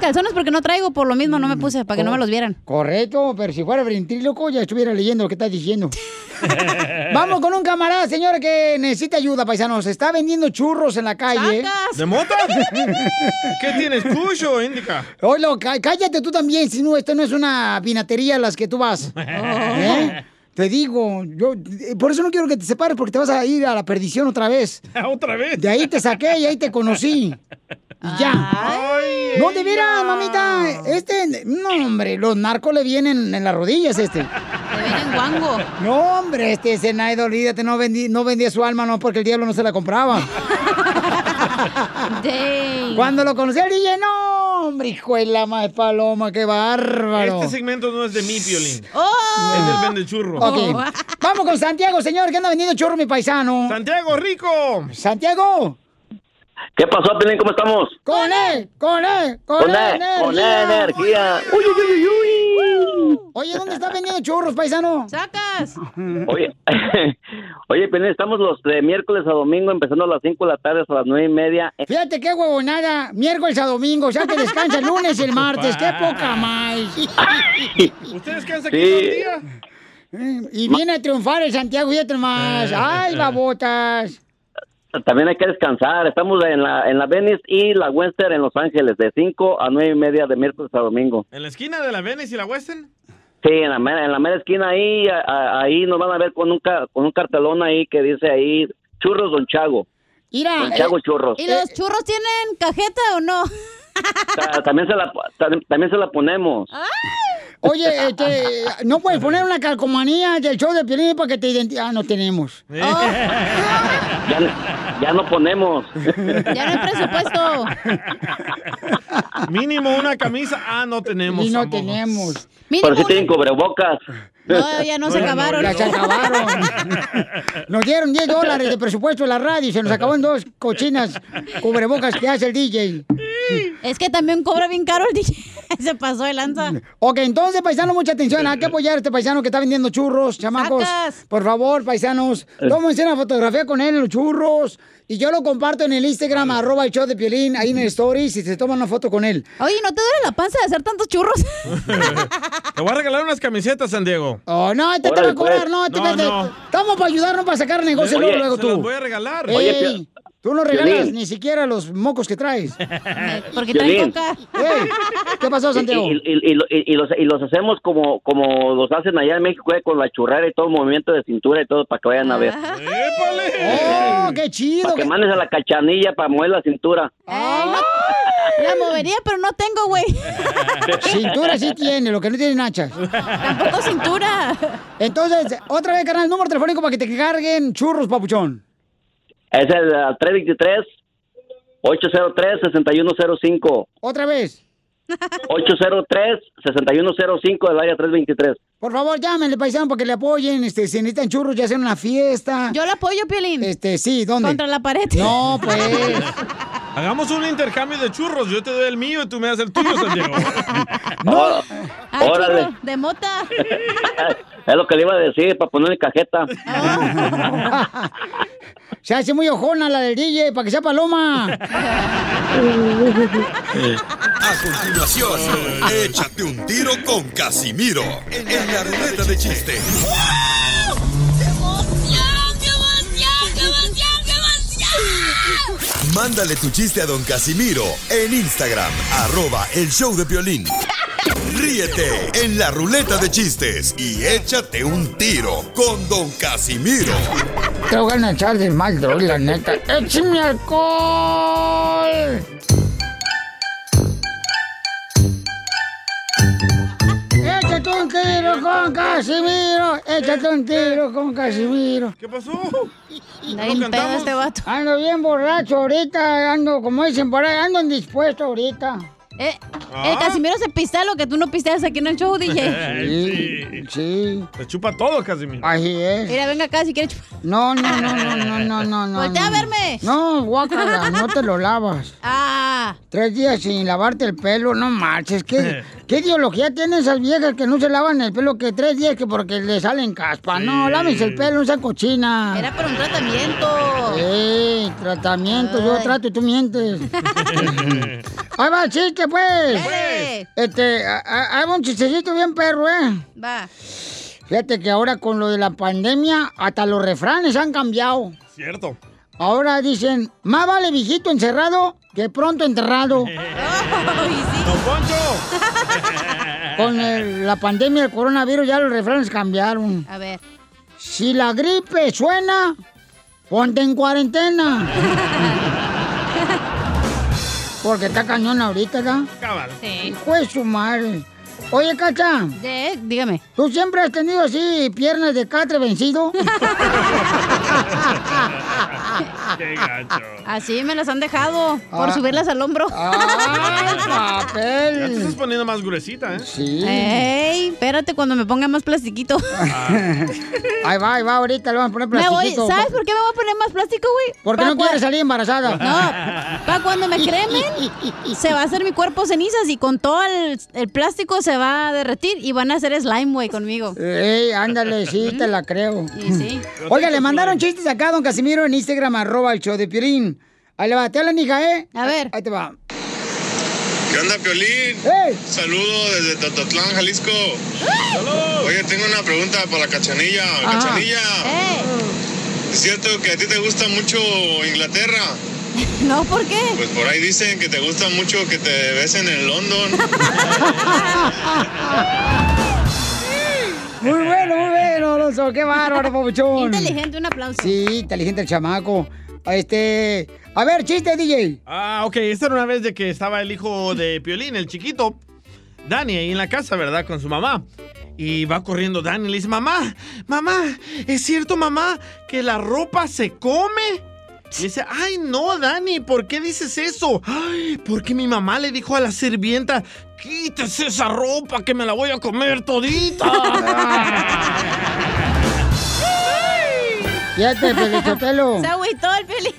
calzones porque no traigo, por lo mismo no me puse, para que no me los vieran. Correcto, pero si fuera ventríloco ya estuviera leyendo lo que estás diciendo. Vamos con un camarada, señora, que necesita ayuda, paisanos. Está vendiendo churros en la calle. ¿De mota? ¿Qué tienes, Kush o Indica? Oye, cá- cállate tú también, si no, esto no es una pinatería a las que tú vas. ¿Eh? Te digo, yo eh, por eso no quiero que te separes porque te vas a ir a la perdición otra vez. ¿Otra vez? De ahí te saqué y ahí te conocí. Y ya. no, de veras, mamita. Este, no, hombre, los narcos le vienen en las rodillas este. Le vienen guango. No, hombre, este Zenaida, olvídate, no, vendí, no vendía su alma, no, porque el diablo no se la compraba. Cuando lo conocí al DJ, no, hombre, hijo de la madre paloma, qué bárbaro. Este segmento no es de mí, Piolín. ¡Oh! Es del vende churro. Ok. Vamos con Santiago, señor, que anda vendiendo churro, mi paisano. Santiago, rico. Santiago. ¿Qué pasó, Pelín? ¿Cómo estamos? Con él, con él, con, Con él, E, con E energía. Uy, uy, uy, uy. Oye, ¿dónde está vendiendo churros, paisano? ¡Sacas! Oye, oye, Pelín, estamos los de miércoles a domingo, empezando a las 5 de la tarde hasta las nueve y media. Fíjate qué huevonada, miércoles a domingo, sea que descansa el lunes y el martes, qué poca más. ¿Usted descansa Sí. aquí todo el día? Y viene a triunfar el Santiago, fíjate más. Eh. Ay, babotas. También hay que descansar. Estamos en la, en la Venice y la Western en Los Ángeles, de 5 a nueve y media de miércoles a domingo. ¿En la esquina de la Venice y la Western? Sí, en la, mera- en la mera esquina ahí, a- a- ahí nos van a ver con un, ca- con un cartelón ahí que dice ahí, Churros Don Chago. Mira. Don Chago Churros. ¿Y los churros tienen cajeta o no? Ta- También se la, ta- también se la ponemos. Oye, este, no puedes poner una calcomanía del show de Piolín para que te identifique. Ah, no tenemos. Ya, ya no ponemos. Ya no hay presupuesto. Mínimo una camisa. Ah, no tenemos. Y no tenemos. Pero si tienen cubrebocas. No, ya no se acabaron. Ya se acabaron. Nos dieron 10 dólares de presupuesto en la radio y se nos acabó en dos cochinas cubrebocas que hace el DJ. Es que también cobra bien caro el DJ. Se pasó de lanza. Ok, entonces, paisano, mucha atención. Hay que apoyar a este paisano que está vendiendo churros, chamacos. Sacas. Por favor, paisanos, tómense una fotografía con él en los churros. Y yo lo comparto en el Instagram, arroba el show de Piolín, ahí en el Stories, y se toman una foto con él. Oye, ¿no te duele la panza de hacer tantos churros? Te voy a regalar unas camisetas, San Diego. Oh, no, este te va a cobrar, no, este No, te- no. Estamos para ayudarnos para sacar negocio Oye, luego, luego se tú. las voy a regalar. Ey, Oye, tú no regalas ni siquiera los mocos que traes. Porque traen coca. Ey, ¿Qué pasó, Santiago? Y, y- y- y- y los, y los hacemos como, como los hacen allá en México, eh, con la churrera y todo el movimiento de cintura y todo, para que vayan a ver. Oh, qué chido. Para que mandes a la cachanilla para mover la cintura. La movería, pero no tengo, güey. Cintura sí tiene, lo que no tiene nachas. Tampoco cintura. Entonces, otra vez, canal, número telefónico para que te carguen churros, papuchón. Es el ah, 323-803-6105. Otra vez. 803-6105 del área 323. Por favor, llámenle, paisano, para que le apoyen. Este, si necesitan churros, ya sea en una fiesta. Yo le apoyo, Piolín. Este, sí, ¿dónde? Contra la pared. No, pues. Hagamos un intercambio de churros. Yo te doy el mío y tú me das el tuyo, San Diego. No. Ay, Órale. churro, de mota. Es lo que le iba a decir para ponerle cajeta. Se hace muy ojona la del DJ, para que sea paloma. A continuación, échate un tiro con Casimiro en la ruleta de chiste. Mándale tu chiste a don Casimiro en Instagram, arroba el show de violín. Ríete en la ruleta de chistes y échate un tiro con don Casimiro. Te voy a echar de mal, droga, la neta. ¡Échame alcohol! ¡Échate un tiro con Casimiro! ¡Échate un tiro con Casimiro! ¿Qué pasó? Anda bien pedo este vato. Ando bien borracho ahorita, ando, como dicen por ahí, ando indispuesto ahorita. Eh, El Casimiro se pistea lo que tú no pisteas aquí en el show, DJ. sí. Sí. Te chupa todo, Casimiro. Así es. Mira, venga acá si quieres chupar. No, no, no, no, no, no, no, no. Voltea a verme. No, guácala, no te lo lavas. Ah. Tres días sin lavarte el pelo, no marches. ¿Qué, qué ideología tienen esas viejas que no se lavan el pelo que tres días que porque le salen caspa? No, lávense el pelo, no sean cochina. Era para un tratamiento. Sí, tratamiento, yo Ay. trato y tú mientes. Ahí va el chiste, pues. Dale. Este, hay un chistecito bien perro, ¿eh? Va. Fíjate que ahora con lo de la pandemia, hasta los refranes han cambiado. Cierto. Ahora dicen, más vale viejito encerrado que pronto enterrado. ¡Don Poncho! Con el- la pandemia del coronavirus ya los refranes cambiaron. A ver. Si la gripe suena, ponte en cuarentena. Porque está cañón ahorita, ¿verdad? Cabal. Sí. Hijo de su madre. Oye, Cacha. dígame. ¿Tú siempre has tenido así piernas de catre vencido? Qué gacho. Así me las han dejado por Ah. subirlas al hombro. ¡Ay, Ya te estás papel! poniendo más gruesita, ¿eh? Sí. Ey, espérate cuando me ponga más plastiquito. Ahí va, ahí va, ahorita le vamos a poner Me voy, plastiquito. ¿Sabes por qué me voy a poner más plástico, güey? Porque Pa' no quieres salir embarazada. No, para cuando me cremen, se va a hacer mi cuerpo cenizas y con todo el, el plástico se va a derretir y van a hacer slime, güey, conmigo. Ey, ándale, sí, te la creo. Y sí. Oiga, le mandaron chistes acá a don Casimiro en Instagram, arroba el show de Piolín. Ahí le va, te hablan, hija, ¿eh? A ver. Ahí te va. ¿Qué onda, Piolín? Saludos desde Tototlán, Jalisco. Oye, tengo una pregunta para la cachanilla. Ajá. Cachanilla, ¿es cierto que a ti te gusta mucho Inglaterra? No, ¿por qué? Pues por ahí dicen que te gusta mucho que te besen en London. Muy bueno, muy bueno, Alonso. Qué bárbaro, papuchón. Inteligente, un aplauso. Sí, inteligente el chamaco. Este. A ver, chiste, DJ. Ah, ok. Esta era una vez de que estaba el hijo de Piolín, el chiquito, Dani, ahí en la casa, ¿verdad? Con su mamá. Y va corriendo Dani y le dice, mamá, mamá, ¿es cierto, mamá, que la ropa se come? Y dice, ay, no, Dani, ¿por qué dices eso? Ay, porque mi mamá le dijo a la sirvienta, quítese esa ropa que me la voy a comer todita. Fíjate, Pelichotelo. Se agüitó el Piolín.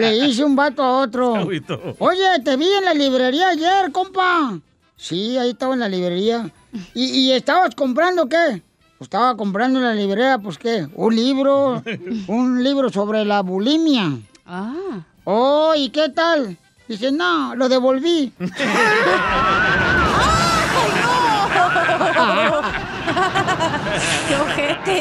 Le hice un vato a otro. Se agüitó. Oye, te vi en la librería ayer, compa. Sí, ahí estaba en la librería. ¿Y, y estabas comprando qué? Pues estaba comprando en la librería, pues qué, un libro, un libro sobre la bulimia. Ah. Oh, ¿y qué tal? Dice, no, lo devolví. ¡Qué ojete!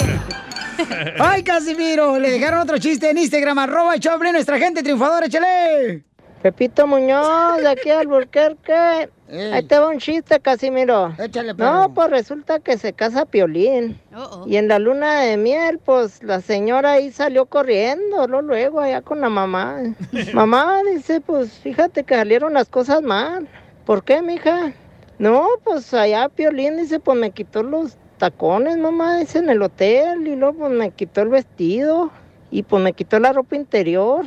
¡Ay, Casimiro! Le dejaron otro chiste en Instagram, arroba Choplin, nuestra gente triunfadora, échale. Pepito Muñoz, de aquí al Burquerque. Ahí te va un chiste, Casimiro. Échale, No, pues resulta que se casa Piolín. Y en la luna de miel, pues la señora ahí salió corriendo, luego, luego allá con la mamá. mamá dice, pues fíjate que salieron las cosas mal. ¿Por qué, mija? No, pues allá Piolín dice, pues me quitó los tacones, mamá, dice en el hotel. Y luego pues me quitó el vestido. Y pues me quitó la ropa interior.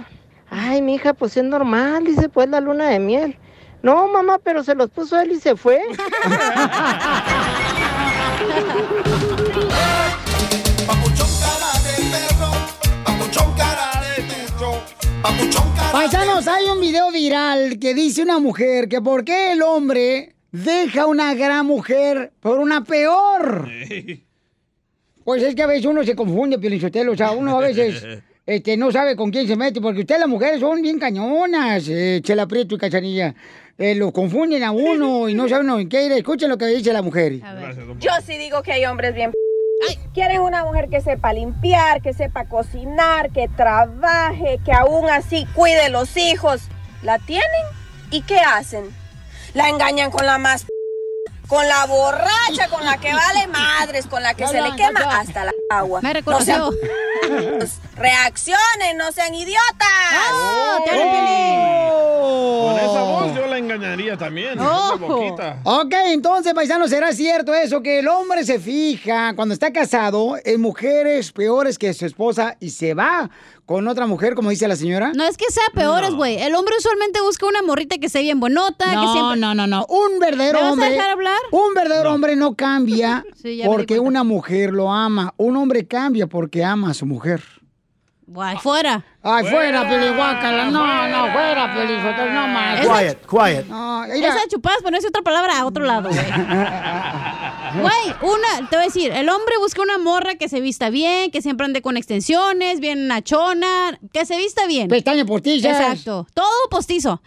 Ay, mija, pues es normal, dice, pues la luna de miel. No, mamá, pero se los puso él y se fue. Paisanos, hay un video viral que dice una mujer que por qué el hombre deja una gran mujer por una peor. Pues es que a veces uno se confunde, Pielichotelo. O sea, uno a veces este, no sabe con quién se mete, porque ustedes las mujeres son bien cañonas, eh, Chela Prieto y Cachanilla. Eh, lo confunden a uno y no saben en qué ir. Escuchen lo que dice la mujer. Yo sí digo que hay hombres bien. Quieren una mujer que sepa limpiar, que sepa cocinar, que trabaje, que aún así cuide los hijos. ¿La tienen? ¿Y qué hacen? La engañan con la más... Con la borracha, con la que vale madres, con la que se le quema hasta la agua. Me reconoció. No sean- Reaccionen, no sean idiotas. ¡Oh! ¡Te Con esa voz yo la engañaría también. Esa boquita. Ok, entonces, paisano, ¿será cierto eso? Que el hombre se fija cuando está casado en mujeres peores que su esposa y se va con otra mujer, como dice la señora. No es que sea peores, güey. El hombre usualmente busca una morrita que sea bien bonota, que No, siempre... no, no, no. Un verdadero ¿Me vas a hombre. dejar hablar? Un verdadero hombre no cambia Sí, porque una mujer lo ama. Un hombre cambia porque ama a su mujer. Guay, fuera. Ay, fuera, Pelihuacala. No, no, fuera, Pelizotelo, no más. Esa- quiet. No, mira. Esa chupadas, ponerse otra palabra a otro lado, güey. Güey, una, te voy a decir, el hombre busca una morra que se vista bien, que siempre ande con extensiones, bien nachona, que se vista bien. Pestaña postizas. Exacto, todo postizo.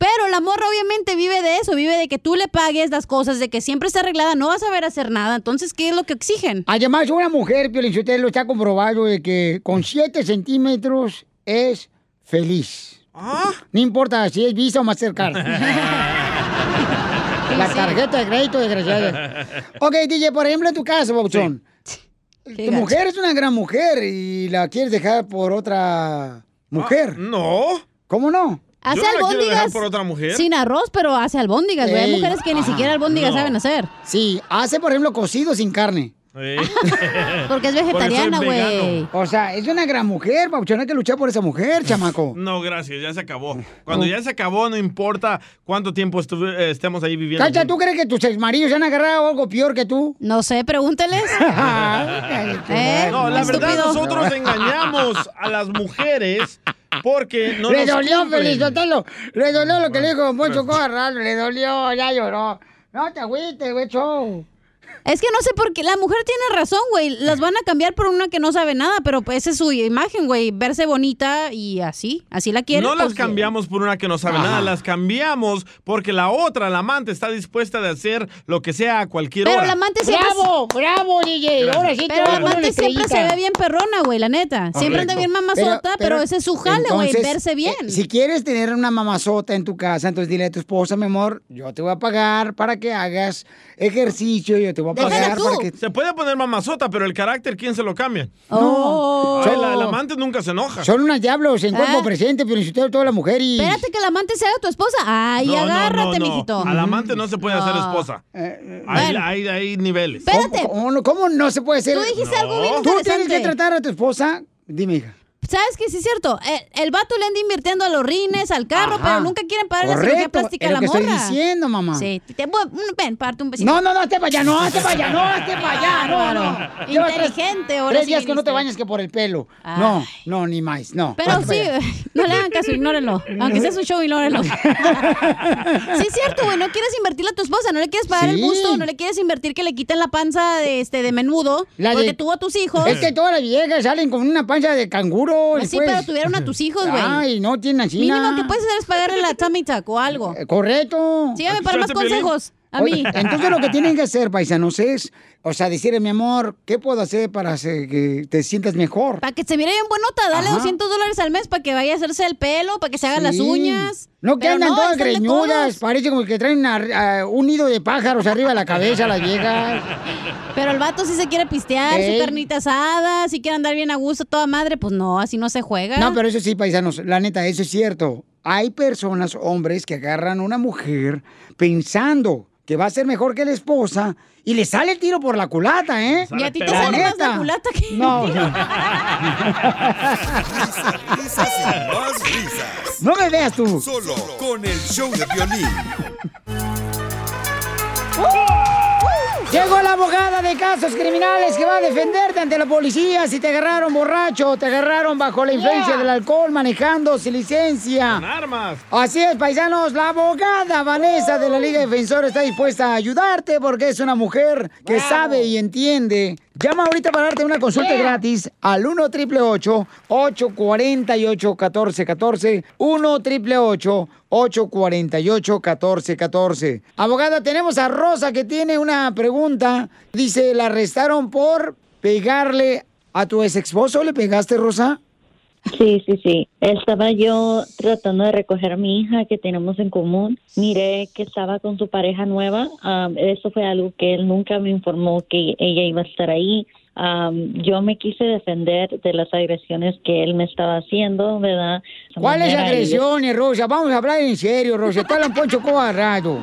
Pero la morra obviamente vive de eso, vive de que tú le pagues las cosas, de que siempre esté arreglada, no vas a ver hacer nada. Entonces, ¿qué es lo que exigen? Además, una mujer, Piolichotelo, está comprobado de que con 7 centímetros es feliz. No importa si es Visa o Mastercard. La tarjeta de crédito, desgraciada. Ok, DJ, por ejemplo, en tu caso, Bauchón. Tu mujer es una gran mujer y la quieres dejar por otra mujer. no. ¿Cómo no? Hace Yo no la quiero dejar albóndigas por otra mujer. sin arroz, pero hace albóndigas, güey. Hay Ey. mujeres que ni siquiera albóndigas No. saben hacer. Sí, hace, por ejemplo, cocido sin carne. Porque es vegetariana, güey. O sea, es una gran mujer, Pauchón. Hay que luchar por esa mujer, chamaco. No, gracias, ya se acabó. Cuando ya se acabó, no importa cuánto tiempo eh, estemos ahí viviendo. Cacha, ¿tú crees que tus exmaridos se han agarrado algo peor que tú? No sé, pregúnteles. ¿Eh? No, la verdad, Estúpido. nosotros engañamos a las mujeres porque no le nos dolió, cumplen. Felizotelo. Le dolió lo que le dijo Poncho Corral. Le dolió, ya lloró. No te agüites, güey, show. Es que no sé por qué. La mujer tiene razón, güey. Las van a cambiar por una que no sabe nada, pero pues esa es su imagen, güey. Verse bonita y así. Así la quieren. No las pues, cambiamos por una que no sabe Ajá. nada, las cambiamos porque la otra, la amante, está dispuesta de hacer lo que sea a cualquier Pero hora. la amante siempre. ¡Bravo! ¡Bravo, DJ! Ahora sí te Pero a la amante siempre se ve bien perrona, güey, la neta. Siempre anda bien mamazota, pero, ese es su jale, güey, verse bien. eh, si quieres tener una mamazota en tu casa, entonces dile a tu esposa, mi amor, yo te voy a pagar para que hagas ejercicio, yo te voy a pagar para que... Se puede poner mamazota, pero el carácter, ¿quién se lo cambia? Oh. Ay, la, la amante nunca se enoja. Son unas diablos en cuerpo Ah. presente, pero si toda la mujer y... Espérate que la amante se haga tu esposa. Ay, No, no, no, agárrate, no. mijito. A la amante no se puede hacer No. esposa. Eh, Hay, bueno. hay, hay niveles. Espérate. ¿Cómo, no- cómo no se puede ser? Tú dijiste algo bien Tú tienes que tratar a tu esposa... Dime, hija. ¿Sabes qué? Sí es cierto. El, el vato le anda invirtiendo a los rines, al carro, Ajá. pero nunca quieren pagar la cirugía plástica es a la que estoy morra. diciendo, mamá. Sí. Te, ven, parte un besito. No, no, no, hazte para allá, no, hazte para allá, no, hazte para allá, no, Inteligente, ahora Tres sí días que no te bañas que por el pelo. No, no, ni más, no. Pero sí, no le hagan caso, ignórenlo. Aunque sea su show, ignórenlo. sí, es cierto, güey. No quieres invertirle a tu esposa, no le quieres pagar el Sí. busto, no le quieres invertir que le quiten la panza de, este, de menudo. La de- porque tuvo a tus hijos. Es que todas las viejas salen con una panza de canguro. Pues sí, después. pero tuvieron a tus hijos, güey. Ay, no tienen así. Mínimo que puedes hacer es pagarle la tummy tuck o algo. Correcto. Sígame para más consejos. A Oye, mí. entonces lo que tienen que hacer, paisanos, es, o sea, decirle, mi amor, ¿qué puedo hacer para hacer que te sientas mejor? Para que se mire bien buenota, dale Ajá. 200 dólares al mes para que vaya a hacerse el pelo, para que se hagan las uñas. No que Pero andan no, todas greñudas, parece como que traen una- un nido de pájaros arriba de la cabeza las viejas. Pero el vato sí se quiere pistear, su carnita asada, si quiere andar bien a gusto, toda madre, pues no, así no se juega. No, pero eso sí, paisanos, la neta, eso es cierto. Hay personas, hombres, que agarran a una mujer pensando que va a ser mejor que la esposa y le sale el tiro por la culata, ¿eh? Y a ti te sale más la culata que... No, no. Risas y más risas. No me veas tú. Solo con el show de violín. Llegó la abogada de casos criminales que va a defenderte ante la policía si te agarraron borracho, te agarraron bajo la influencia del alcohol, manejando sin licencia. Con armas. Así es, paisanos, la abogada Vanessa de la Liga Defensora está dispuesta a ayudarte porque es una mujer que sabe y entiende. Llama ahorita para darte una consulta gratis al 1 888 848 1414 1 888 848 1414 Abogada, tenemos a Rosa que tiene una pregunta. Dice, ¿la arrestaron por pegarle a tu ex esposo? ¿Le pegaste, Rosa? Sí, sí, sí. Estaba yo tratando de recoger a mi hija que tenemos en común. Miré que estaba con su pareja nueva. Am, eso fue algo que él nunca me informó que ella iba a estar ahí. Am, yo me quise defender de las agresiones que él me estaba haciendo, ¿verdad? ¿Cuáles agresiones, Rosa? Vamos a hablar en serio, Rosa. Está la Poncho Cobarrado.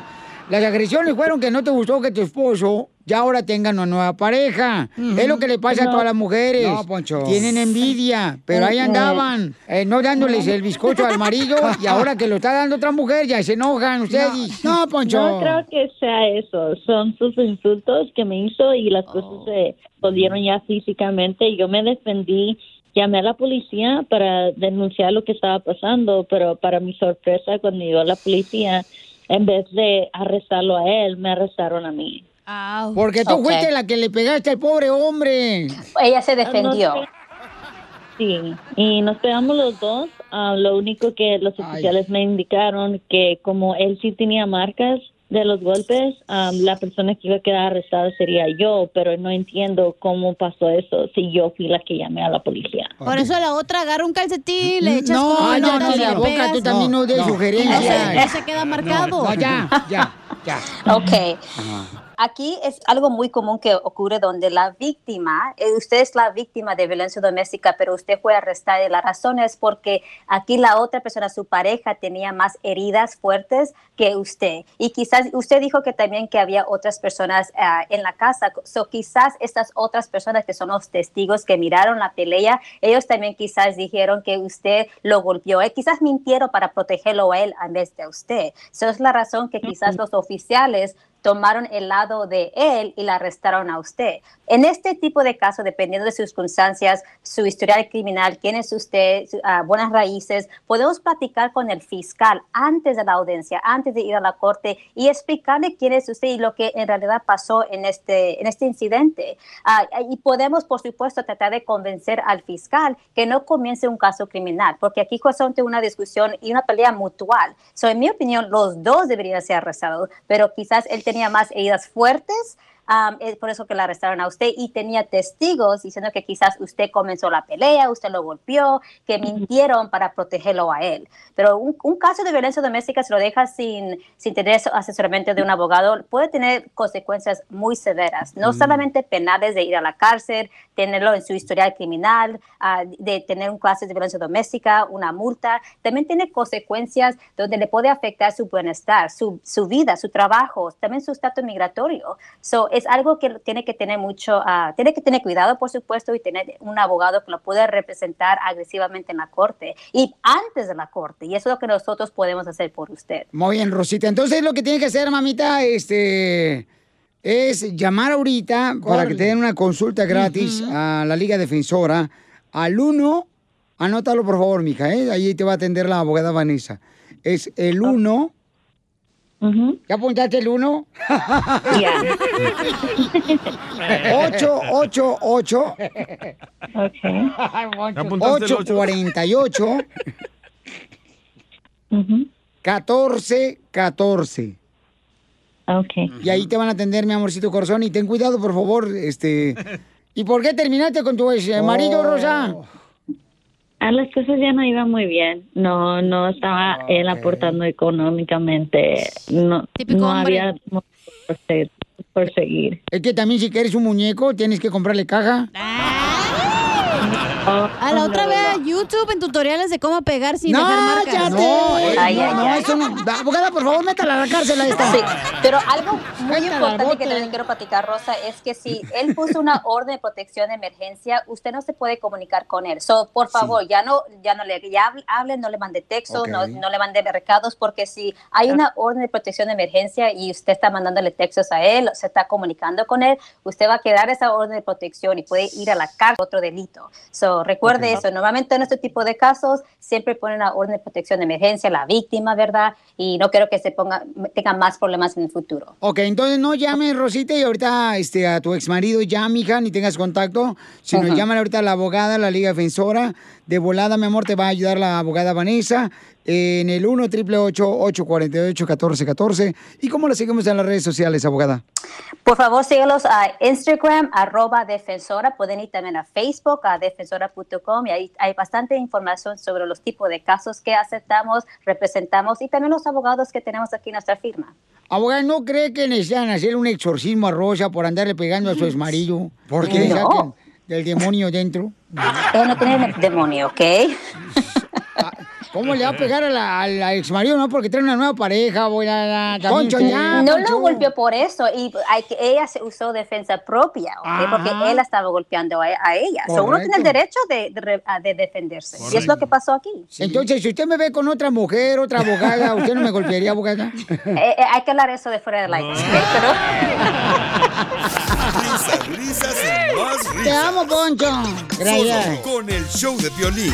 Las agresiones fueron que no te gustó que tu esposo ya ahora tenga una nueva pareja. Es lo que le pasa a No. todas las mujeres. No, Poncho. Tienen envidia, pero ahí andaban, eh, no dándoles el bizcocho al marido y ahora que lo está dando otra mujer ya se enojan ustedes. No, Poncho. No creo que sea eso. Son sus insultos que me hizo y las cosas se jodieron ya físicamente. Yo me defendí, llamé a la policía para denunciar lo que estaba pasando, pero para mi sorpresa, cuando llegó la policía, en vez de arrestarlo a él, me arrestaron a mí. Porque tú fuiste la que le pegaste al pobre hombre. Ella se defendió. Sí, y nos pegamos los dos. Ah, lo único que los oficiales me indicaron que como él sí tenía marcas de los golpes, ah, la persona que iba a quedar arrestada sería yo, pero no entiendo cómo pasó eso si yo fui la que llamé a la policía. Por eso la otra agarra un calcetín, le echas No, con no, no, de la boca, pegas. tú también no. No se, no se queda marcado. No, ya, ya, ya. Ok. Aquí es algo muy común que ocurre donde la víctima, eh, usted es la víctima de violencia doméstica, pero usted fue arrestada y la razón es porque aquí la otra persona, su pareja, tenía más heridas fuertes que usted. Y quizás usted dijo que también que había otras personas ah, en la casa. So, quizás estas otras personas que son los testigos que miraron la pelea, ellos también quizás dijeron que usted lo golpeó. Eh, quizás mintieron para protegerlo a él en vez de a usted. Esa es la razón que quizás los oficiales tomaron el lado de él y la arrestaron a usted. En este tipo de casos, dependiendo de sus circunstancias, su historial criminal, quién es usted, ah, buenas raíces, podemos platicar con el fiscal antes de la audiencia, antes de ir a la corte y explicarle quién es usted y lo que en realidad pasó en este, en este incidente. Ah, y podemos, por supuesto, tratar de convencer al fiscal que no comience un caso criminal, porque aquí es una discusión y una pelea mutual. So, en mi opinión, los dos deberían ser arrestados, pero quizás él tenía más heridas fuertes. Um, es por eso que la arrestaron a usted y tenía testigos diciendo que quizás usted comenzó la pelea, usted lo golpeó, que mintieron para protegerlo a él. Pero un, un caso de violencia doméstica, si lo deja sin, sin tener asesoramiento de un abogado, puede tener consecuencias muy severas, no Mm. solamente penales de ir a la cárcel, tenerlo en su historial criminal, ah, de tener un caso de violencia doméstica, una multa, también tiene consecuencias donde le puede afectar su bienestar, su, su vida, su trabajo, también su estatus migratorio. So, es algo que tiene que tener mucho, ah, tiene que tener cuidado, por supuesto, y tener un abogado que lo pueda representar agresivamente en la corte y antes de la corte. Y eso es lo que nosotros podemos hacer por usted. Muy bien, Rosita. Entonces lo que tiene que hacer, mamita, este, es llamar ahorita para que te den una consulta gratis a la Liga Defensora al 1, anótalo por favor, mija, ¿eh? ahí te va a atender la abogada Vanessa. Es el 1. ¿Ya apuntaste el 1? Ya. 888 apuntaste el ocho? 848 14 14 Ok. Y ahí te van a atender, mi amorcito corazón. Y ten cuidado, por favor. este ¿Y por qué terminaste con tu ex marido, Rosa? Ah, las cosas ya no iban muy bien. No, no estaba él aportando económicamente. No, no hombre. había por se- por seguir. Es que también si quieres un muñeco, tienes que comprarle caja. A la otra vez a YouTube en tutoriales de cómo pegar sin dejar marcas. cállate. No, eh, no, no, eso no. Da- Abogada, por favor, métala a la cárcel a esta. Sí, pero algo muy Métala importante que también quiero platicar, Rosa, es que si él puso una orden de protección de emergencia, usted no se puede comunicar con él. So, por favor, ya no, ya no le ya hable- hable, no le mande textos, Ok. no, no le mande recados, porque si hay una orden de protección de emergencia y usted está mandándole textos a él, se está comunicando con él, usted va a quedar esa orden de protección y puede ir a la cárcel por otro delito. So, recuerde eso. Normalmente en este tipo de casos siempre ponen una orden de protección de emergencia, la víctima, ¿verdad? Y no quiero que se ponga, tengan más problemas en el futuro. Ok, entonces no llames, Rosita, y ahorita este, a tu ex marido ya, mija, ni tengas contacto, sino Ajá. llaman ahorita a la abogada, la Liga Defensora. De volada, mi amor, te va a ayudar la abogada Vanessa eh, en el 1 888 848 1414 ¿Y cómo la seguimos en las redes sociales, abogada? Por favor, síguelos a Instagram, arroba defensora. Pueden ir también a Facebook, a defensora.com. Y ahí hay bastante información sobre los tipos de casos que aceptamos, representamos y también los abogados que tenemos aquí en nuestra firma. Abogada, ¿no cree que necesitan hacer un exorcismo a Rosa por andarle pegando a su exmarido? Porque le No. Del demonio dentro. Ella no tiene demonio, ¿ok? ¿Cómo le va a pegar a la, a la exmarido? No, porque trae una nueva pareja, voy a... Poncho, ya, no Poncho. lo golpeó por eso y hay que, ella se usó defensa propia, ¿ok? Ajá. porque él estaba golpeando a, a ella. So, uno tiene el derecho de, defenderse. Y es lo que pasó aquí. Entonces, si usted me ve con otra mujer, otra abogada, ¿usted no me golpearía, abogada? Eh, eh, hay que hablar eso de fuera del aire. Pero- Risas, risas y más risas. Te amo, Poncho. Gracias. Solo con el show de violín.